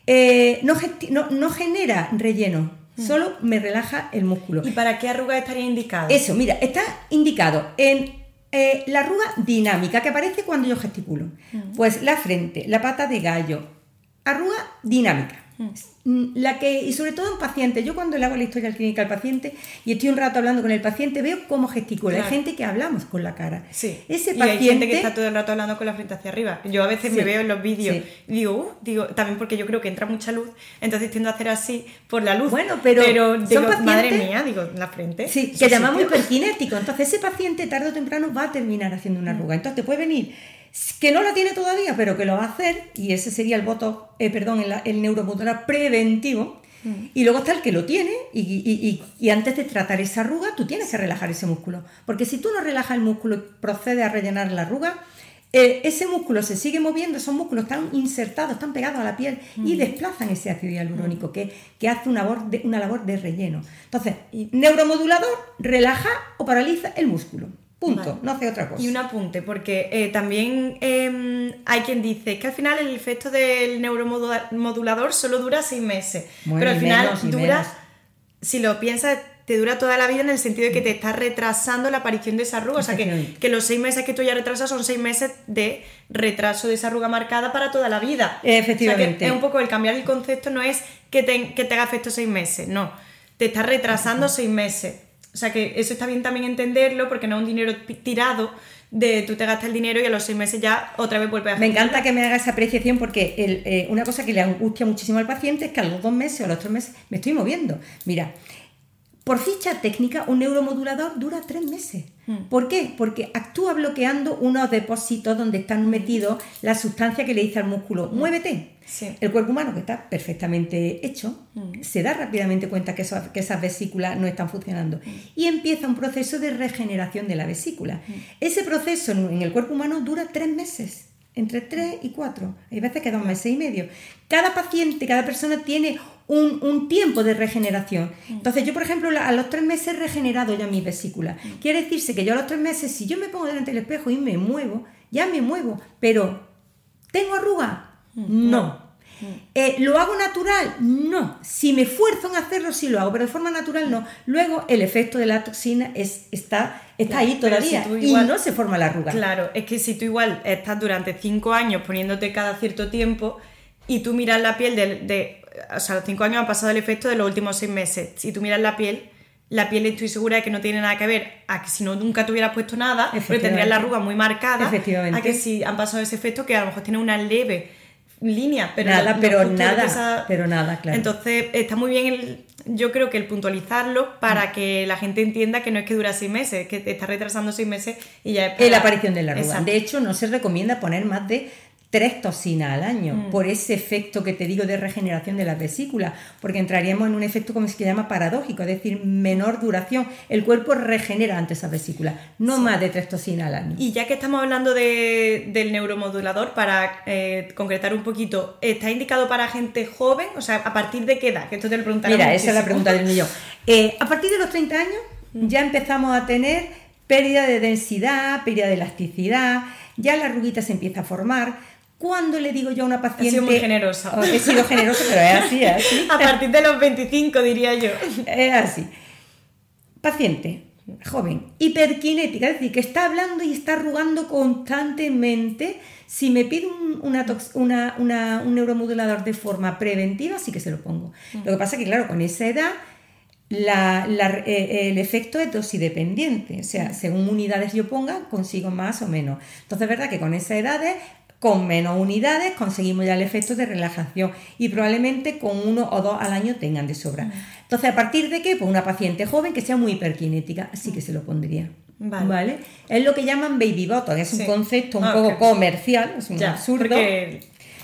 Eh, no, no- no genera relleno, solo me relaja el músculo. ¿Y para qué arruga estaría indicado? Eso, mira, está indicado en eh, la arruga dinámica que aparece cuando yo gesticulo. Pues la frente, la pata de gallo, arruga dinámica. Mm, La que, y sobre todo en pacientes, yo cuando le hago la historia clínica al paciente y estoy un rato hablando con el paciente, veo cómo gesticula. Claro. Hay gente que hablamos con la cara. Sí. Ese y paciente. hay gente que está todo el rato hablando con la frente hacia arriba. Yo a veces me veo en los vídeos sí. y digo, uh, digo, también porque yo creo que entra mucha luz, entonces tiendo a hacer así por la luz. Bueno, pero son digo, pacientes- madre mía, digo, la frente. Sí, que llamamos hiperkinético. Entonces ese paciente tarde o temprano va a terminar haciendo una arruga. Entonces te puede venir que no la tiene todavía, pero que lo va a hacer, y ese sería el voto, eh, perdón, el, el preventivo. Y luego está el que lo tiene, y, y- y- y antes de tratar esa arruga, tú tienes que relajar ese músculo. Porque si tú no relajas el músculo y procedes a rellenar la arruga, eh, ese músculo se sigue moviendo, esos músculos están insertados, están pegados a la piel y desplazan ese ácido hialurónico que, que hace una labor, de, una labor de relleno. Entonces, neuromodulador relaja o paraliza el músculo. Punto, Vale. no hace otra cosa. Y un apunte, porque eh, también eh, hay quien dice que al final el efecto del neuromodulador solo dura seis meses. Bueno, pero al final menos, dura, menos. si lo piensas, te dura toda la vida en el sentido de que te está retrasando la aparición de esa arruga. O sea, que, que los seis meses que tú ya retrasas son seis meses de retraso de esa arruga marcada para toda la vida. Efectivamente. O sea, que es un poco el cambiar el concepto, no es que te, que te haga efecto seis meses, no. Te está retrasando seis meses. O sea que eso está bien también entenderlo porque no es un dinero tirado de tú te gastas el dinero y a los seis meses ya otra vez vuelves a Me encanta que me haga esa apreciación porque el, eh, una cosa que le angustia muchísimo al paciente es que a los dos meses o a los tres meses me estoy moviendo. Mira, por ficha técnica, un neuromodulador dura tres meses. ¿Por qué? Porque actúa bloqueando unos depósitos donde están metidos la sustancia que le dice al músculo, muévete. Sí. El cuerpo humano, que está perfectamente hecho, se da rápidamente cuenta que, eso- que esas vesículas no están funcionando y empieza un proceso de regeneración de la vesícula. Ese proceso en en el cuerpo humano dura tres meses, entre tres y cuatro. Hay veces que dos meses y medio. Cada paciente, cada persona tiene un, un tiempo de regeneración. Entonces, yo, por ejemplo, a los tres meses he regenerado ya mi vesícula. Quiere decirse que yo a los tres meses, si yo me pongo delante del espejo y me muevo, ya me muevo, pero ¿tengo arruga? No. Eh, ¿Lo hago natural? No. Si me esfuerzo en hacerlo, sí lo hago, pero de forma natural no. Luego, el efecto de la toxina es, está, está ahí todavía si tú y igual- no se forma la arruga. Claro, es que si tú igual estás durante cinco años poniéndote cada cierto tiempo y tú miras la piel de, de- o sea, los cinco años han pasado el efecto de los últimos seis meses. Si tú miras la piel, la piel estoy segura de que no tiene nada que ver a que si no nunca te hubieras puesto nada, pero tendrías la arruga muy marcada, Efectivamente. a que si han pasado ese efecto que a lo mejor tiene una leve línea, pero Nada, no- pero nada, esa- pero nada, claro. Entonces está muy bien el, yo creo que el puntualizarlo para que la gente entienda que no es que dura seis meses, que te está retrasando seis meses y ya es para- Es la aparición de la arruga. Exacto. De hecho, no se recomienda poner más de tres toxinas al año Mm. por ese efecto que te digo de regeneración de las vesículas, porque entraríamos en un efecto como se llama paradójico, es decir, menor duración. El cuerpo regenera ante esas vesículas, no más de tres toxinas al año. Y ya que estamos hablando de- del neuromodulador, para eh, concretar un poquito, ¿está indicado para gente joven? O sea, ¿a partir de qué edad? Que esto te lo preguntaré Mira, esa es la pregunta del millón. Eh, a partir de los 30 años ya empezamos a tener pérdida de densidad, pérdida de elasticidad, ya la arruguita se empieza a formar. Cuando le digo yo a una paciente... sido muy generosa. Oh, he sido generosa, pero es así, es así. [LAUGHS] A partir de los 25, diría yo. Es así. Paciente, joven, hiperkinética, es decir, que está hablando y está arrugando constantemente. Si me pide un, una tox- una- una- un neuromodulador de forma preventiva, sí que se lo pongo. Lo que pasa es que, claro, con esa edad, la- la- eh, el efecto es dosidependiente. O sea, según unidades yo ponga, consigo más o menos. Entonces, es verdad que con esas edades con menos unidades conseguimos ya el efecto de relajación y probablemente con uno o dos al año tengan de sobra. Entonces, ¿a partir de qué? Pues una paciente joven que sea muy hiperkinética, así que se lo pondría. Vale. Es lo que llaman baby bottom, es un Sí. concepto un Ah, poco comercial, es un Ya, absurdo. porque-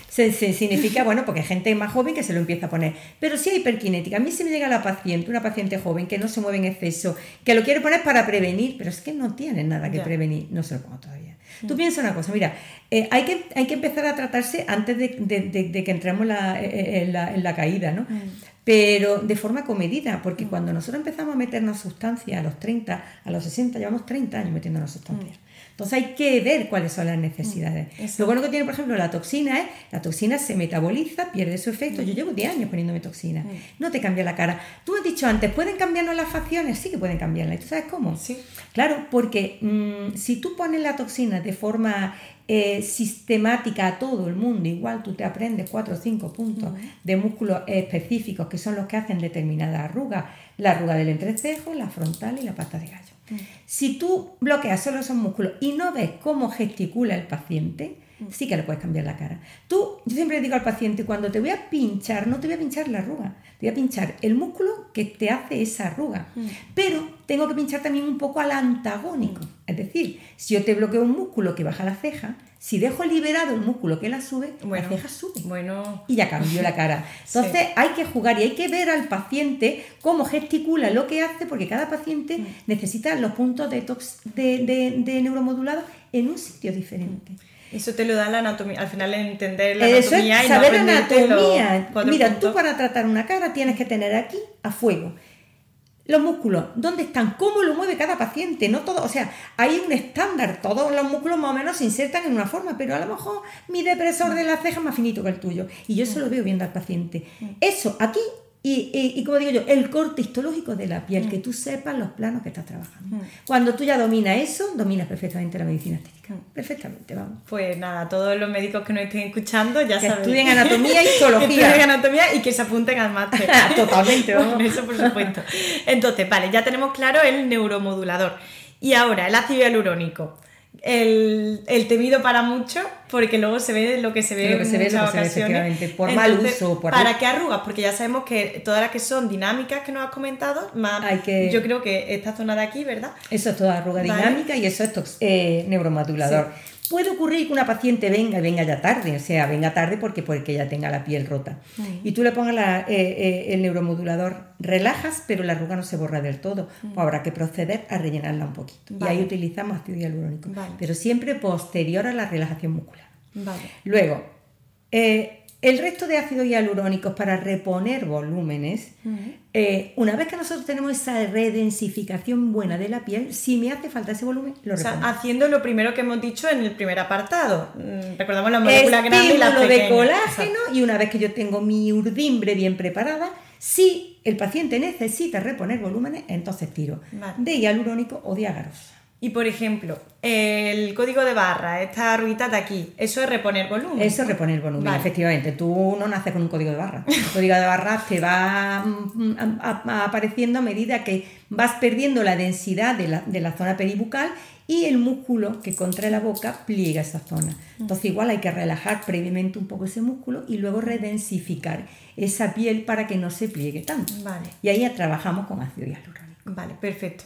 Se, se- significa, bueno, porque hay gente más joven que se lo empieza a poner. Pero si hay hiperkinética, a mí se me llega la paciente, una paciente joven que no se mueve en exceso, que lo quiere poner para prevenir, pero es que no tiene nada que Ya. prevenir, no se lo pongo todavía. Tú piensa una cosa, mira, eh, hay, que, hay que empezar a tratarse antes de, de- de- de que entremos la- eh, en, la, en la caída, ¿no? Pero de forma comedida, porque cuando nosotros empezamos a meternos sustancias a los 30, a los 60, llevamos 30 años metiéndonos sustancias. Entonces hay que ver cuáles son las necesidades. Exacto. Lo bueno que tiene, por ejemplo, la toxina es, la toxina se metaboliza, pierde su efecto. Yo llevo 10 años poniéndome toxina. No te cambia la cara. Tú has dicho antes, ¿pueden cambiarnos las facciones? Sí que pueden cambiarlas. ¿Y tú sabes cómo? Sí. Claro, porque mm, si tú pones la toxina de forma eh, sistemática a todo el mundo, igual tú te aprendes cuatro o cinco puntos de músculos específicos que son los que hacen determinadas arrugas, la arruga del entrecejo, la frontal y la pata de gallo. Si tú bloqueas solo esos músculos y no ves cómo gesticula el paciente, sí que le puedes cambiar la cara. Tú, yo siempre le digo al paciente, cuando te voy a pinchar, no te voy a pinchar la arruga, te voy a pinchar el músculo que te hace esa arruga. Pero tengo que pinchar también un poco al antagónico. Es decir, si yo te bloqueo un músculo que baja la ceja, si dejo liberado el músculo que la sube, Bueno, la ceja sube Bueno, y ya cambió la cara. [LAUGHS] Entonces hay que jugar y hay que ver al paciente cómo gesticula lo que hace, porque cada paciente Mm. necesita los puntos de, tox- de, de, de neuromodulado en un sitio diferente. Eso te lo da la anatomía. Al final, entender la Eso anatomía es y no saber los anatomía. Mira, puntos. tú para tratar una cara tienes que tener aquí a fuego. Los músculos, ¿dónde están? ¿Cómo lo mueve cada paciente? No todo, o sea, hay un estándar, todos los músculos más o menos se insertan en una forma, pero a lo mejor mi depresor de la ceja es más finito que el tuyo. Y yo eso lo veo viendo al paciente. Eso, aquí, y, y- y como digo yo, el corte histológico de la piel, que tú sepas los planos que estás trabajando. Cuando tú ya dominas eso, dominas perfectamente la medicina estética. Perfectamente, vamos. Pues nada, todos los médicos que nos estén escuchando ya Que saben. estudien anatomía y [LAUGHS] histología. Que estudien anatomía y que se apunten al máster. [LAUGHS] Totalmente, vamos. Eso por supuesto. Entonces, vale, ya tenemos claro el neuromodulador. Y ahora, el ácido hialurónico. El, el temido para muchos, porque luego se ve lo que se ve Lo que en se ve, muchas que se ve, ocasiones. por mal uso, por- ¿Para qué arrugas? Porque ya sabemos que todas las que son dinámicas que nos has comentado, más Hay que- yo creo que esta zona de aquí, ¿verdad? Eso es toda arruga Vale. dinámica y eso es eh, neuromodulador. Puede ocurrir que una paciente venga y venga ya tarde, o sea, venga tarde porque, porque ya tenga la piel rota. Y tú le pongas la- eh, eh, el neuromodulador, relajas, pero la arruga no se borra del todo. Pues habrá que proceder a rellenarla un poquito. Vale. Y ahí utilizamos ácido hialurónico, Vale. pero siempre posterior a la relajación muscular. Vale. Luego, eh, el resto de ácidos hialurónicos para reponer volúmenes, eh, una vez que nosotros tenemos esa redensificación buena de la piel, si me hace falta ese volumen, lo O sea, repongo. haciendo lo primero que hemos dicho en el primer apartado. Mm, Recordamos la molécula grande y la Estímulo pequeña. de colágeno y una vez que yo tengo mi urdimbre bien preparada, si el paciente necesita reponer volúmenes, entonces tiro Vale. de hialurónico o de agarosa. Y por ejemplo, el código de barra, esta ruedita de aquí, eso es reponer volumen. Eso es reponer volumen, efectivamente. Tú no naces con un código de barra. El código de barra te va mm, apareciendo a medida que vas perdiendo la densidad de la, de la zona peribucal y el músculo que contrae la boca pliega esa zona. Mm. Entonces igual hay que relajar previamente un poco ese músculo y luego redensificar esa piel para que no se pliegue tanto. Vale. Y ahí ya trabajamos con ácido hialurónico. Vale, perfecto.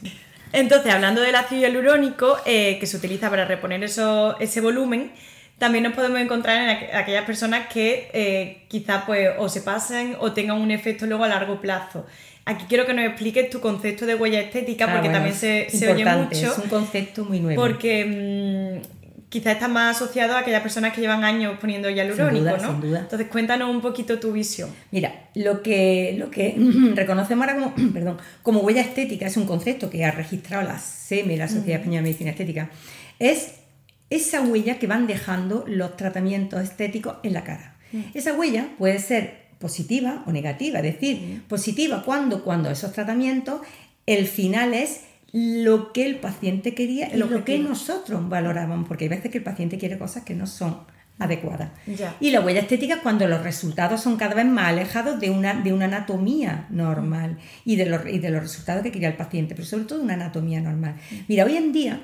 Entonces, hablando del ácido hialurónico, eh, que se utiliza para reponer eso, ese volumen, también nos podemos encontrar en aquellas personas que eh, quizá pues o se pasen o tengan un efecto luego a largo plazo. Aquí quiero que nos expliques tu concepto de huella estética, ah, porque también se, oye mucho. Es un concepto muy nuevo. Porque mm, quizás está más asociado a aquellas personas que llevan años poniendo hialurónico, ¿no? Sin duda. Entonces, cuéntanos un poquito tu visión. Mira, lo que, lo que [CLEARS THROAT] reconocemos ahora como, [CLEARS THROAT] perdón, como huella estética es un concepto que ha registrado la SEME, la Sociedad mm. Española de Medicina Estética, es esa huella que van dejando los tratamientos estéticos en la cara. Mm. Esa huella puede ser positiva o negativa. Es decir, positiva cuando, cuando esos tratamientos, el final es lo que el paciente quería y lo que nosotros valorábamos, porque hay veces que el paciente quiere cosas que no son adecuadas. Y la huella estética es cuando los resultados son cada vez más alejados de una, de una anatomía normal y de, los, y de los resultados que quería el paciente, pero sobre todo de una anatomía normal. Mira, hoy en día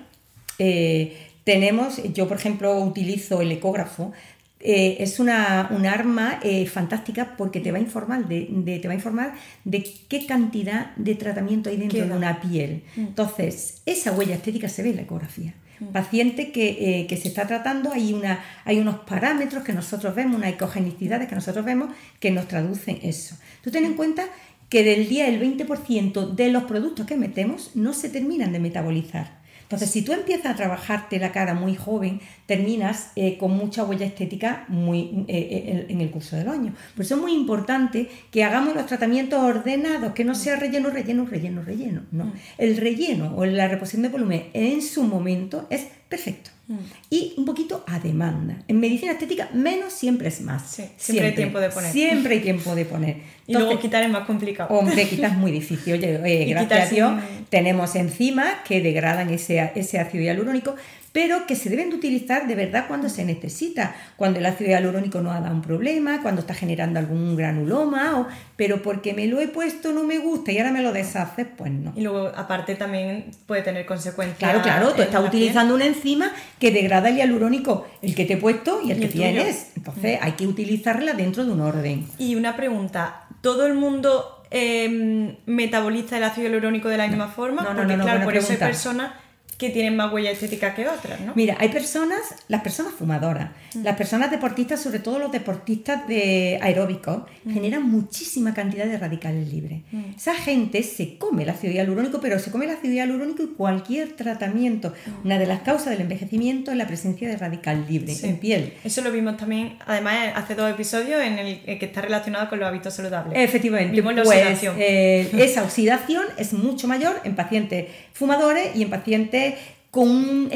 eh, tenemos, yo por ejemplo utilizo el ecógrafo eh, es una, un arma eh, fantástica porque te va a informar de, te va a informar de qué cantidad de tratamiento hay dentro de una piel. Mm. Entonces, esa huella estética se ve en la ecografía. Mm. Paciente que, eh, que, se está tratando, hay, una, hay unos parámetros que nosotros vemos, unas ecogenicidades que nosotros vemos que nos traducen eso. Tú ten en cuenta que del día el 20% de los productos que metemos no se terminan de metabolizar. Entonces, si tú empiezas a trabajarte la cara muy joven, terminas eh, con mucha huella estética muy, eh, eh, en, el curso del año. Por eso es muy importante que hagamos los tratamientos ordenados, que no sea relleno, relleno, relleno, relleno. No. Mm. El relleno o la reposición de volumen en su momento es perfecto. Mm. Y un poquito a demanda. En medicina estética, menos siempre es más. siempre, hay tiempo de poner. Siempre hay tiempo de poner. y luego quitar es más complicado. Hombre, quitar es muy difícil. Oye, [LAUGHS] gracias a Dios tenemos enzimas que degradan ese, ese ácido hialurónico, pero que se deben de utilizar de verdad cuando se necesita, cuando el ácido hialurónico no ha dado un problema, cuando está generando algún granuloma, o, pero porque me lo he puesto no me gusta y ahora me lo deshaces, pues no. Y luego aparte también puede tener consecuencias. Claro, claro, tú estás utilizando una enzima que degrada el hialurónico, el que te he puesto y el, que tienes. Entonces hay que utilizarla dentro de un orden. Y una pregunta, ¿todo el mundo em, metaboliza el ácido hialurónico de la misma forma? No, no, Porque, no, claro, por eso hay personas que tienen más huella estética que otras, ¿no? Mira, hay personas, las personas fumadoras, mm. las personas deportistas, sobre todo los deportistas de aeróbicos, mm. generan muchísima cantidad de radicales libres. Mm. Esa gente se come el ácido hialurónico, pero se come el ácido hialurónico y cualquier tratamiento. Una de las causas del envejecimiento es la presencia de radical libre en piel. Eso lo vimos también, además, hace dos episodios en el que está relacionado con los hábitos saludables. Efectivamente. Vimos la pues, oxidación. Eh, esa oxidación es mucho mayor en pacientes fumadores y en pacientes con un,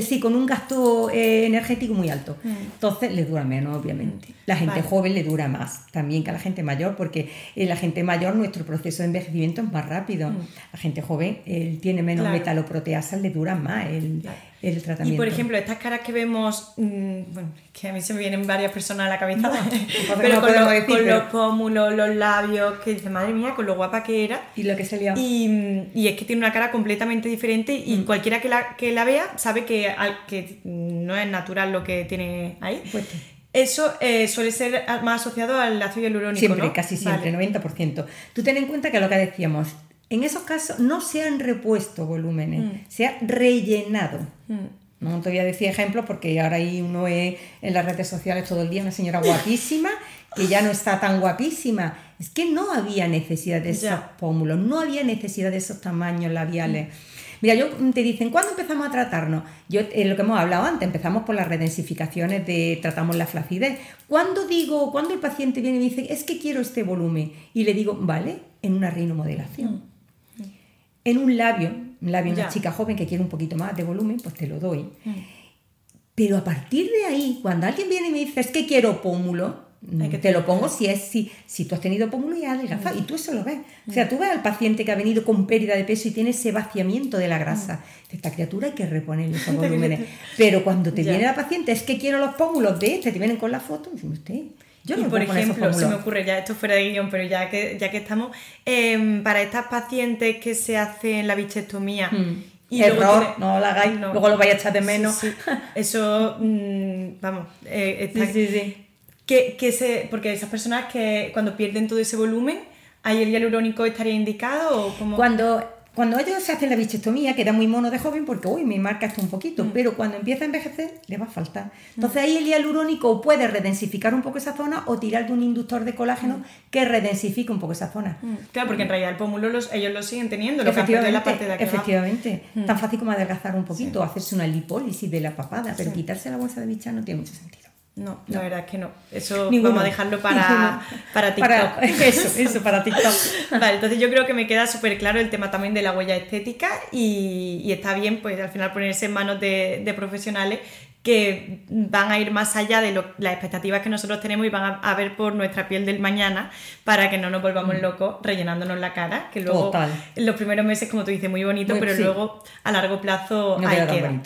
sí, con un gasto eh, energético muy alto. Mm. Entonces le dura menos, obviamente. Mm. La gente joven le dura más también que a la gente mayor, porque en la gente mayor nuestro proceso de envejecimiento es más rápido. Mm. La gente joven él tiene menos metaloproteasas, le dura más el, y por ejemplo, estas caras que vemos, mm, bueno, que a mí se me vienen varias personas a la cabeza, [LAUGHS] pero con, los pómulos, los labios, que dice, madre mía, con lo guapa que era. Y lo que se Y, y es que tiene una cara completamente diferente y mm. cualquiera que la, que la vea sabe que, que no es natural lo que tiene ahí. Pues eso eh, suele ser más asociado al ácido hialurónico. Siempre, casi siempre, 90%. Tú ten en cuenta que lo que decíamos, en esos casos no se han repuesto volúmenes, mm. se ha rellenado. Mm. No te voy a decir ejemplos porque ahora hay uno en las redes sociales todo el día, una señora guapísima que ya no está tan guapísima. Es que no había necesidad de esos pómulos, no había necesidad de esos tamaños labiales. Mm. Mira, yo te dicen, ¿cuándo empezamos a tratarnos? Yo, en lo que hemos hablado antes, empezamos por las redensificaciones de tratamos la flacidez. ¿Cuándo digo, cuando el paciente viene y me dice, es que quiero este volumen? Y le digo, vale, en una rinomodelación en un labio, un labio de una chica joven que quiere un poquito más de volumen, pues te lo doy. Mm. Pero a partir de ahí, cuando alguien viene y me dice, es que quiero pómulo, Mm, te lo pongo si es si, si tú has tenido pómulo y has adelgazado y tú eso lo ves. O sea, tú ves al paciente que ha venido con pérdida de peso y tiene ese vaciamiento de la grasa. Esta criatura hay que reponerle esos [LAUGHS] volúmenes. Pero cuando te viene la paciente, es que quiero los pómulos de este, te vienen con la foto, y usted. Yo y por ejemplo, se me ocurre ya esto fuera de guion, pero ya que, ya que estamos, em, para estas pacientes que se hacen la bichectomía hmm. Y Error, no lo hagáis, luego lo vais a echar de menos. [LAUGHS] Eso, mm, vamos, eh, está, sí, sí, que, que se, porque esas personas que cuando pierden todo ese volumen, ¿ahí el hialurónico estaría indicado? O como... Cuando cuando ellos se hacen la bichectomía, queda muy mono de joven porque, uy, me marca esto un poquito, mm. pero cuando empieza a envejecer, le va a faltar. Mm. Entonces ahí el hialurónico puede redensificar un poco esa zona o tirar de un inductor de colágeno mm. que redensifique un poco esa zona. Claro, porque en realidad el pómulo los, ellos lo siguen teniendo, lo efectivamente, la parte de aquí Efectivamente, tan fácil como adelgazar un poquito, hacerse una lipólisis de la papada, pero quitarse la bolsa de bicha no tiene mucho sentido. No, la verdad es que no. Eso [LAUGHS] vamos a dejarlo para, [LAUGHS] para TikTok. [LAUGHS] eso, eso, para TikTok. vale, entonces yo creo que me queda súper claro el tema también de la huella estética y, y, está bien, pues al final ponerse en manos de, de, profesionales que van a ir más allá de las expectativas que nosotros tenemos y van a, ver por nuestra piel del mañana para que no nos volvamos mm. locos rellenándonos la cara, que luego en los primeros meses, como tú dices, muy bonito, pero luego a largo plazo no hay que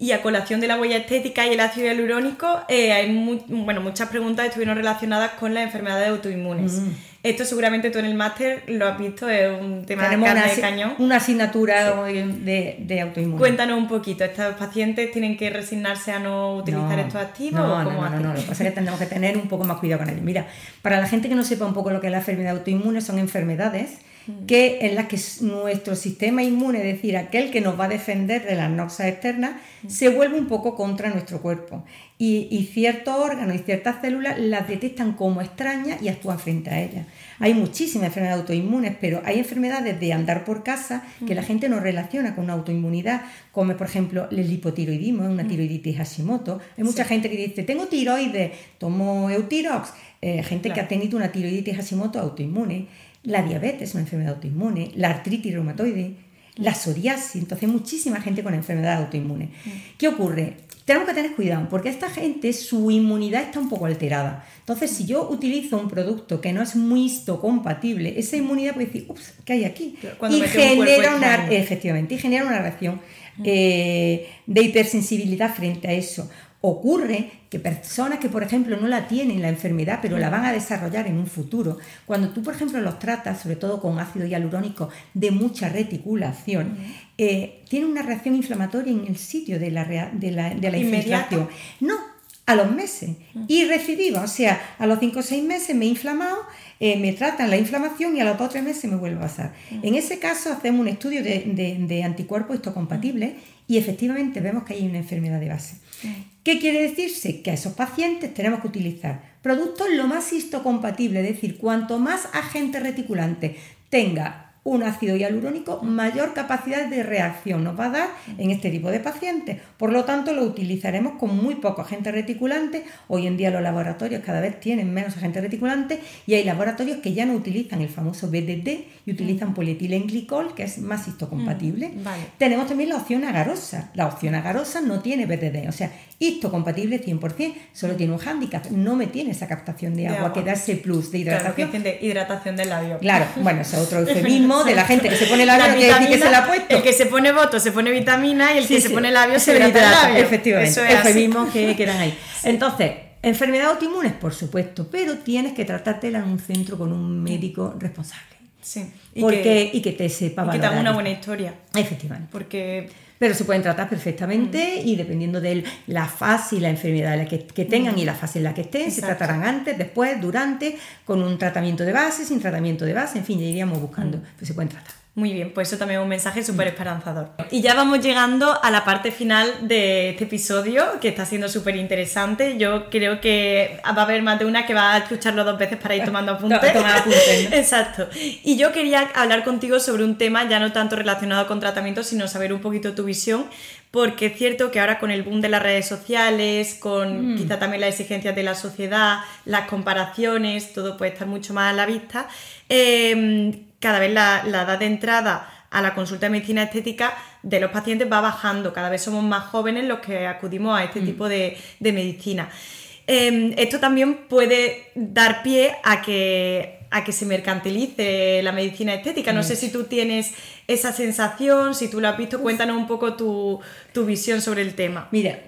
y a colación de la huella estética y el ácido hialurónico, eh, hay bueno, muchas preguntas estuvieron relacionadas con las enfermedades autoinmunes. Mm. Esto seguramente tú en el máster lo has visto, es un tema Tenemos de, una, cañón. Una asignatura de, de autoinmunes. Cuéntanos un poquito, ¿estos pacientes tienen que resignarse a no utilizar estos activos? No, no, no, no, lo que pasa es que tenemos que tener un poco más cuidado con ellos. Mira, para la gente que no sepa un poco lo que es la enfermedad autoinmune, son enfermedades que en las que nuestro sistema inmune, es decir, aquel que nos va a defender de las noxas externas, se vuelve un poco contra nuestro cuerpo. Y, ciertos órganos y ciertas células las detectan como extrañas y actúan frente a ellas. Hay muchísimas enfermedades autoinmunes, pero hay enfermedades de andar por casa que la gente no relaciona con una autoinmunidad, como por ejemplo el hipotiroidismo, una tiroiditis Hashimoto. Hay mucha gente que dice, tengo tiroides, tomo Eutirox. Eh, gente que ha tenido una tiroiditis Hashimoto autoinmune la diabetes, una enfermedad autoinmune, la artritis reumatoide, la psoriasis, entonces muchísima gente con enfermedad autoinmune. ¿Qué ocurre? Tenemos que tener cuidado porque esta gente su inmunidad está un poco alterada. Entonces, si yo utilizo un producto que no es muy histocompatible, esa inmunidad puede decir, ups, ¿qué hay aquí? y genera una, efectivamente, y genera una reacción eh, de hipersensibilidad frente a eso. Ocurre que personas que, por ejemplo, no la tienen la enfermedad, pero la van a desarrollar en un futuro, cuando tú, por ejemplo, los tratas, sobre todo con ácido hialurónico de mucha reticulación, eh, tiene una reacción inflamatoria en el sitio de la, de la, de la infiltración. No, a los meses. Y recidiva, o sea, a los 5 o 6 meses me he inflamado, eh, me tratan la inflamación y a los 2 o 3 meses me vuelve a pasar. En ese caso hacemos un estudio de, de, de anticuerpos histocompatibles y efectivamente vemos que hay una enfermedad de base. ¿Qué quiere decirse? Que a esos pacientes tenemos que utilizar productos lo más histocompatibles, es decir, cuanto más agente reticulante tenga un ácido hialurónico, mayor capacidad de reacción nos va a dar en este tipo de pacientes. Por lo tanto, lo utilizaremos con muy poco agente reticulante. Hoy en día los laboratorios cada vez tienen menos agente reticulante y hay laboratorios que ya no utilizan el famoso BDD y utilizan polietilenglicol, que es más histocompatible. Mm, Tenemos también la opción agarosa. La opción agarosa no tiene BDD, o sea, histocompatible 100%, solo tiene un hándicap, no me tiene esa captación de, agua, que da ese plus de hidratación. Claro, de hidratación del labio. Claro, bueno, es otro [LAUGHS] eufemismo de la gente que se pone labio, la que se la ha puesto. El que se pone voto se pone vitamina y el que se pone labio se, hidrata labio. Efectivamente, eufemismos que quedan ahí. [LAUGHS] Entonces, enfermedad autoinmunes, por supuesto, pero tienes que tratártela en un centro con un médico responsable. Sí. Y, Porque, que, y que te sepa y que te haga una buena historia. Efectivamente. Porque pero se pueden tratar perfectamente y dependiendo de la fase y la enfermedad que, que tengan y la fase en la que estén, se tratarán antes, después, durante, con un tratamiento de base, sin tratamiento de base, en fin, ya iríamos buscando, pero se pueden tratar. Muy bien, pues eso también es un mensaje súper esperanzador. Y ya vamos llegando a la parte final de este episodio, que está siendo súper interesante. Yo creo que va a haber más de una que va a escucharlo dos veces para ir tomando [LAUGHS] apuntes. [LAUGHS] Exacto. Y yo quería hablar contigo sobre un tema ya no tanto relacionado con tratamiento, sino saber un poquito tu visión, porque es cierto que ahora con el boom de las redes sociales, con mm. quizá también las exigencias de la sociedad, las comparaciones, todo puede estar mucho más a la vista. Eh, cada vez la, edad de entrada a la consulta de medicina estética de los pacientes va bajando, cada vez somos más jóvenes los que acudimos a este mm. tipo de, medicina. em, esto también puede dar pie a que, a que se mercantilice la medicina estética. No sé si tú tienes esa sensación, si tú lo has visto, cuéntanos un poco tu, tu visión sobre el tema. Mira,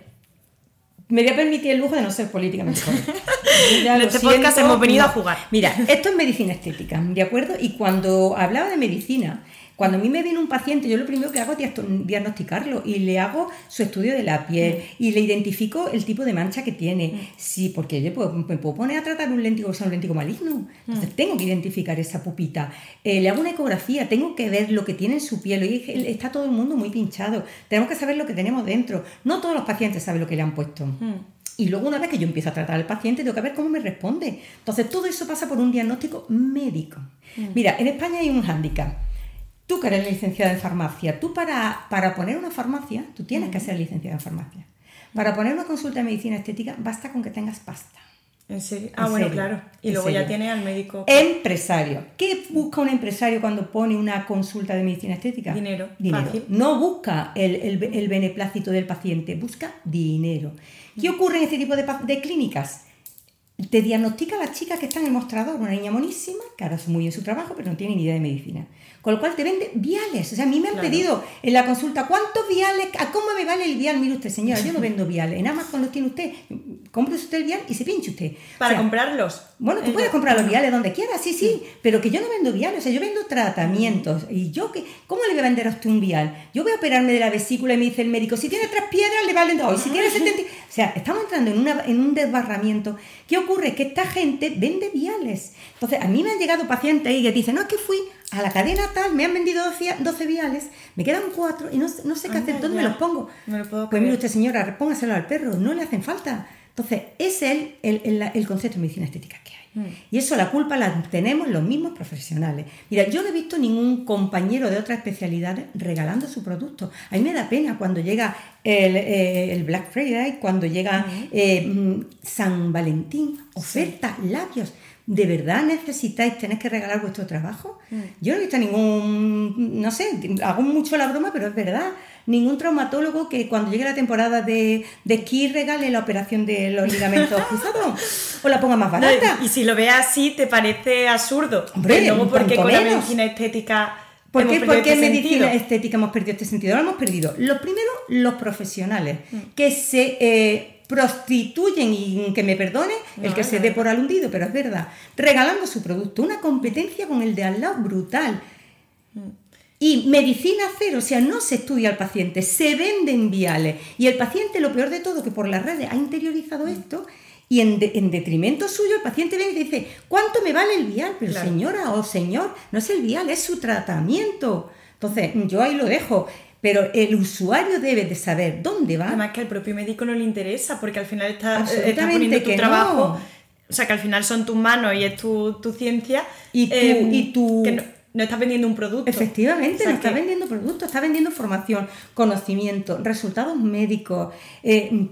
me voy a permitir el lujo de no ser políticamente correcta. [LAUGHS] en este podcast hemos venido a jugar. Mira, esto es medicina estética, ¿de acuerdo? Y cuando hablaba de medicina, cuando a mí me viene un paciente, yo lo primero que hago es diagnosticarlo y le hago su estudio de la piel mm. y le identifico el tipo de mancha que tiene. Mm. Sí, porque yo me puedo poner a tratar un léntigo que sea un léntigo maligno. Entonces mm. tengo que identificar esa pupita. Eh, le hago una ecografía, tengo que ver lo que tiene en su piel. Y está todo el mundo muy pinchado. Tenemos que saber lo que tenemos dentro. No todos los pacientes saben lo que le han puesto. Y luego una vez que yo empiezo a tratar al paciente, tengo que ver cómo me responde. Entonces todo eso pasa por un diagnóstico médico. Mira, en España hay un hándicap Tú que eres licenciada en farmacia, tú para, para poner una farmacia, tú tienes que ser licenciada en farmacia. Para poner una consulta de medicina estética basta con que tengas pasta. ¿En serio? Ah, bueno, claro. Y luego ya tiene al médico. Empresario. ¿Qué busca un empresario cuando pone una consulta de medicina estética? Dinero. Dinero. No busca el, el, beneplácito del paciente, busca dinero. ¿Qué ocurre en este tipo de, de clínicas? Te diagnostica a la chica que está en el mostrador, una niña monísima, que ahora hace muy bien su trabajo, pero no tiene ni idea de medicina. Con lo cual te vende viales. O sea, a mí me han pedido en la consulta, ¿cuántos viales? ¿A cómo me vale el vial? Mire usted, señora, yo no [LAUGHS] vendo viales. En Amazon los tiene usted. Compre usted el vial y se pinche usted. Para comprarlos. Bueno, tú puedes comprar los viales donde quieras, sí, sí, pero que yo no vendo viales, o sea, yo vendo tratamientos. Y yo, que, ¿cómo le voy a vender a usted un vial? Yo voy a operarme de la vesícula y me dice el médico, si tiene tres piedras le valen dos, y si tiene 70... O sea, estamos entrando en, una, en un desbarramiento. ¿Qué ocurre? Que esta gente vende viales. Entonces, a mí me han llegado pacientes ahí que dicen, no, es que fui a la cadena tal, me han vendido 12, viales, me quedan cuatro y no, no sé qué hacer, ¿dónde me los pongo? pues mire usted, señora, póngaselo al perro, no le hacen falta. Entonces, ese es el, el, concepto de medicina estética que hay. Mm. Y eso la culpa la tenemos los mismos profesionales. Mira, yo no he visto ningún compañero de otra especialidad regalando su producto. A mí me da pena cuando llega el, eh, Black Friday, cuando llega eh, mm, San Valentín, oferta, labios. ¿De verdad necesitáis, tener que regalar vuestro trabajo? Mm. Yo no he visto ningún, no sé, hago mucho la broma, pero es verdad, ningún traumatólogo que cuando llegue la temporada de, de esquí regale la operación de los ligamentos [LAUGHS] cruzados o la ponga más barata. y si lo ves así, te parece absurdo. Hombre, luego porque con la medicina estética... ¿Por qué, ¿por qué en este medicina estética hemos perdido este sentido? Lo hemos perdido. Lo primero, los profesionales, mm. que se... Eh, prostituyen, y que me perdone el que se dé por alundido, pero es verdad, regalando su producto, una competencia con el de al lado brutal. Y medicina cero, o sea, no se estudia al paciente, se venden viales. Y el paciente, lo peor de todo, que por las redes ha interiorizado esto, y en, detrimento suyo el paciente viene y dice, ¿cuánto me vale el vial? Pero señora o señor, no es el vial, es su tratamiento. Entonces, yo ahí lo dejo. Pero el usuario debe de saber dónde va. Además que al propio médico no le interesa, porque al final está, está poniendo tu trabajo. O sea, que al final son tus manos y es tu, ciencia. Y tú, em, y tú que no, estás vendiendo un producto. Efectivamente, no estás vendiendo producto, estás vendiendo formación, conocimiento, resultados médicos, eh.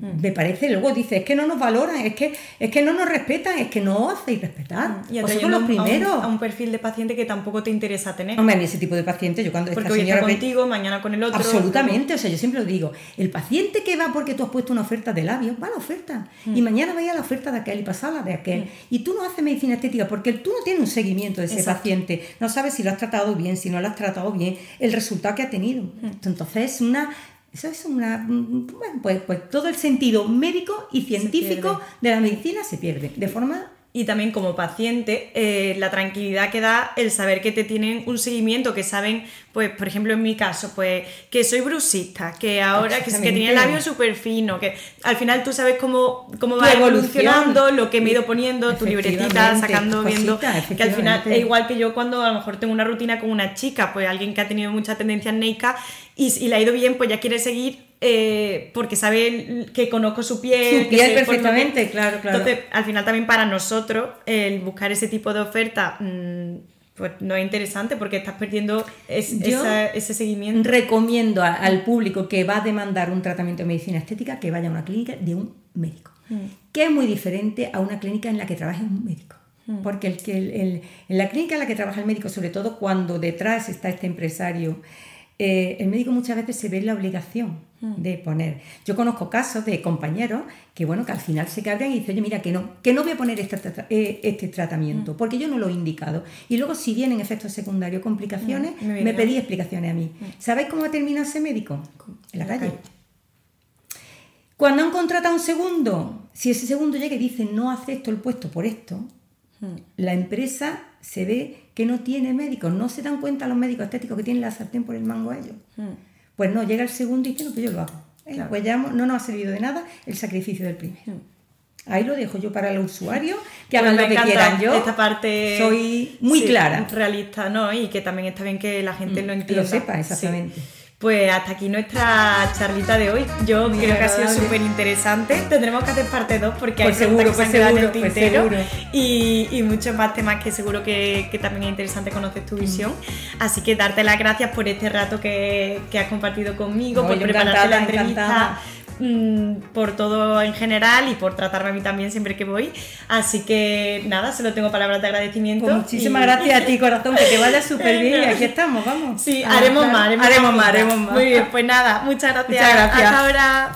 Me parece, luego dice, es que no nos valoran, es que, es que no nos respetan, es que no hacéis respetar. Mm. Y pues los primeros. A un, perfil de paciente que tampoco te interesa tener. Hombre, a mí ese tipo de paciente, yo cuando porque hoy está contigo, mañana con el otro. Absolutamente, o sea, yo siempre lo digo, el paciente que va porque tú has puesto una oferta de labios, va a la oferta. Mm. Y mañana vaya a la oferta de aquel y pasada de aquel. Y tú no haces medicina estética porque tú no tienes un seguimiento de ese paciente. No sabes si lo has tratado bien, si no lo has tratado bien, el resultado que ha tenido. Entonces es una eso es una. Bueno, pues, pues todo el sentido médico y científico de la medicina se pierde de forma y también como paciente eh, la tranquilidad que da el saber que te tienen un seguimiento, que saben, pues por ejemplo en mi caso, pues que soy brusista, que ahora que, que tiene el labio súper fino, que al final tú sabes cómo, cómo va evolucionando, lo que me he ido poniendo, tu libretita, sacando, viendo, que al final es igual que yo cuando a lo mejor tengo una rutina con una chica, pues alguien que ha tenido mucha tendencia en Neika y, y le ha ido bien, pues ya quiere seguir eh, porque sabe que conozco su piel. Su piel perfectamente, claro, claro. Entonces, al final también para nosotros, el buscar ese tipo de oferta, mm, pues no es interesante porque estás perdiendo ese seguimiento. Recomiendo al público que va a demandar un tratamiento de medicina estética que vaya a una clínica de un médico, mm. que es muy diferente a una clínica en la que trabaje un médico. Mm. Porque el, el, en la clínica en la que trabaja el médico, sobre todo cuando detrás está este empresario, eh, el médico muchas veces se ve en la obligación Mm. de poner. Yo conozco casos de compañeros que, bueno, que al final se cabrean y dicen, oye, mira, que no, que no voy a poner este, eh, este tratamiento, Mm. porque yo no lo he indicado. Y luego, si vienen efectos secundarios, complicaciones, Mm, me pedí explicaciones a mí. ¿Sabéis cómo ha terminado ese médico? En la calle. Cuando han contratado un segundo, si ese segundo llega y dice no acepto el puesto por esto. La empresa se ve que no tiene médicos, no se dan cuenta los médicos estéticos que tienen la sartén por el mango a ellos. Mm. Pues no, llega el segundo y dice, no, pues yo lo hago. Claro. Pues ya no nos ha servido de nada el sacrificio del primero. Mm. Ahí lo dejo yo para los usuarios, que Pues hagan lo que quieran. Yo esta parte soy muy sí, clara. realista, ¿no? Y que también está bien que la gente Mm, lo que entienda. lo sepa, Sí. Pues hasta aquí nuestra charlita de hoy. Yo Muy creo que ha sido súper interesante. Tendremos que hacer parte 2 porque Pues hay seguro, que se pues quedado en el seguro, pues tintero seguro. y, y muchos más temas que seguro que, que también es interesante conocer tu visión. Así que darte las gracias por este rato que, que has compartido conmigo, No, por prepararte la entrevista. encantada. Mm, por todo en general y por tratarme a mí también siempre que voy. Así que nada, solo tengo palabras de agradecimiento. Pues muchísimas y- gracias a ti, corazón, que te vaya súper bien y aquí [LAUGHS] estamos, vamos. Sí, Ah, haremos claro. más, haremos, haremos más, más, haremos más. Muy bien, pues nada, muchas gracias. Muchas gracias. Hasta ahora.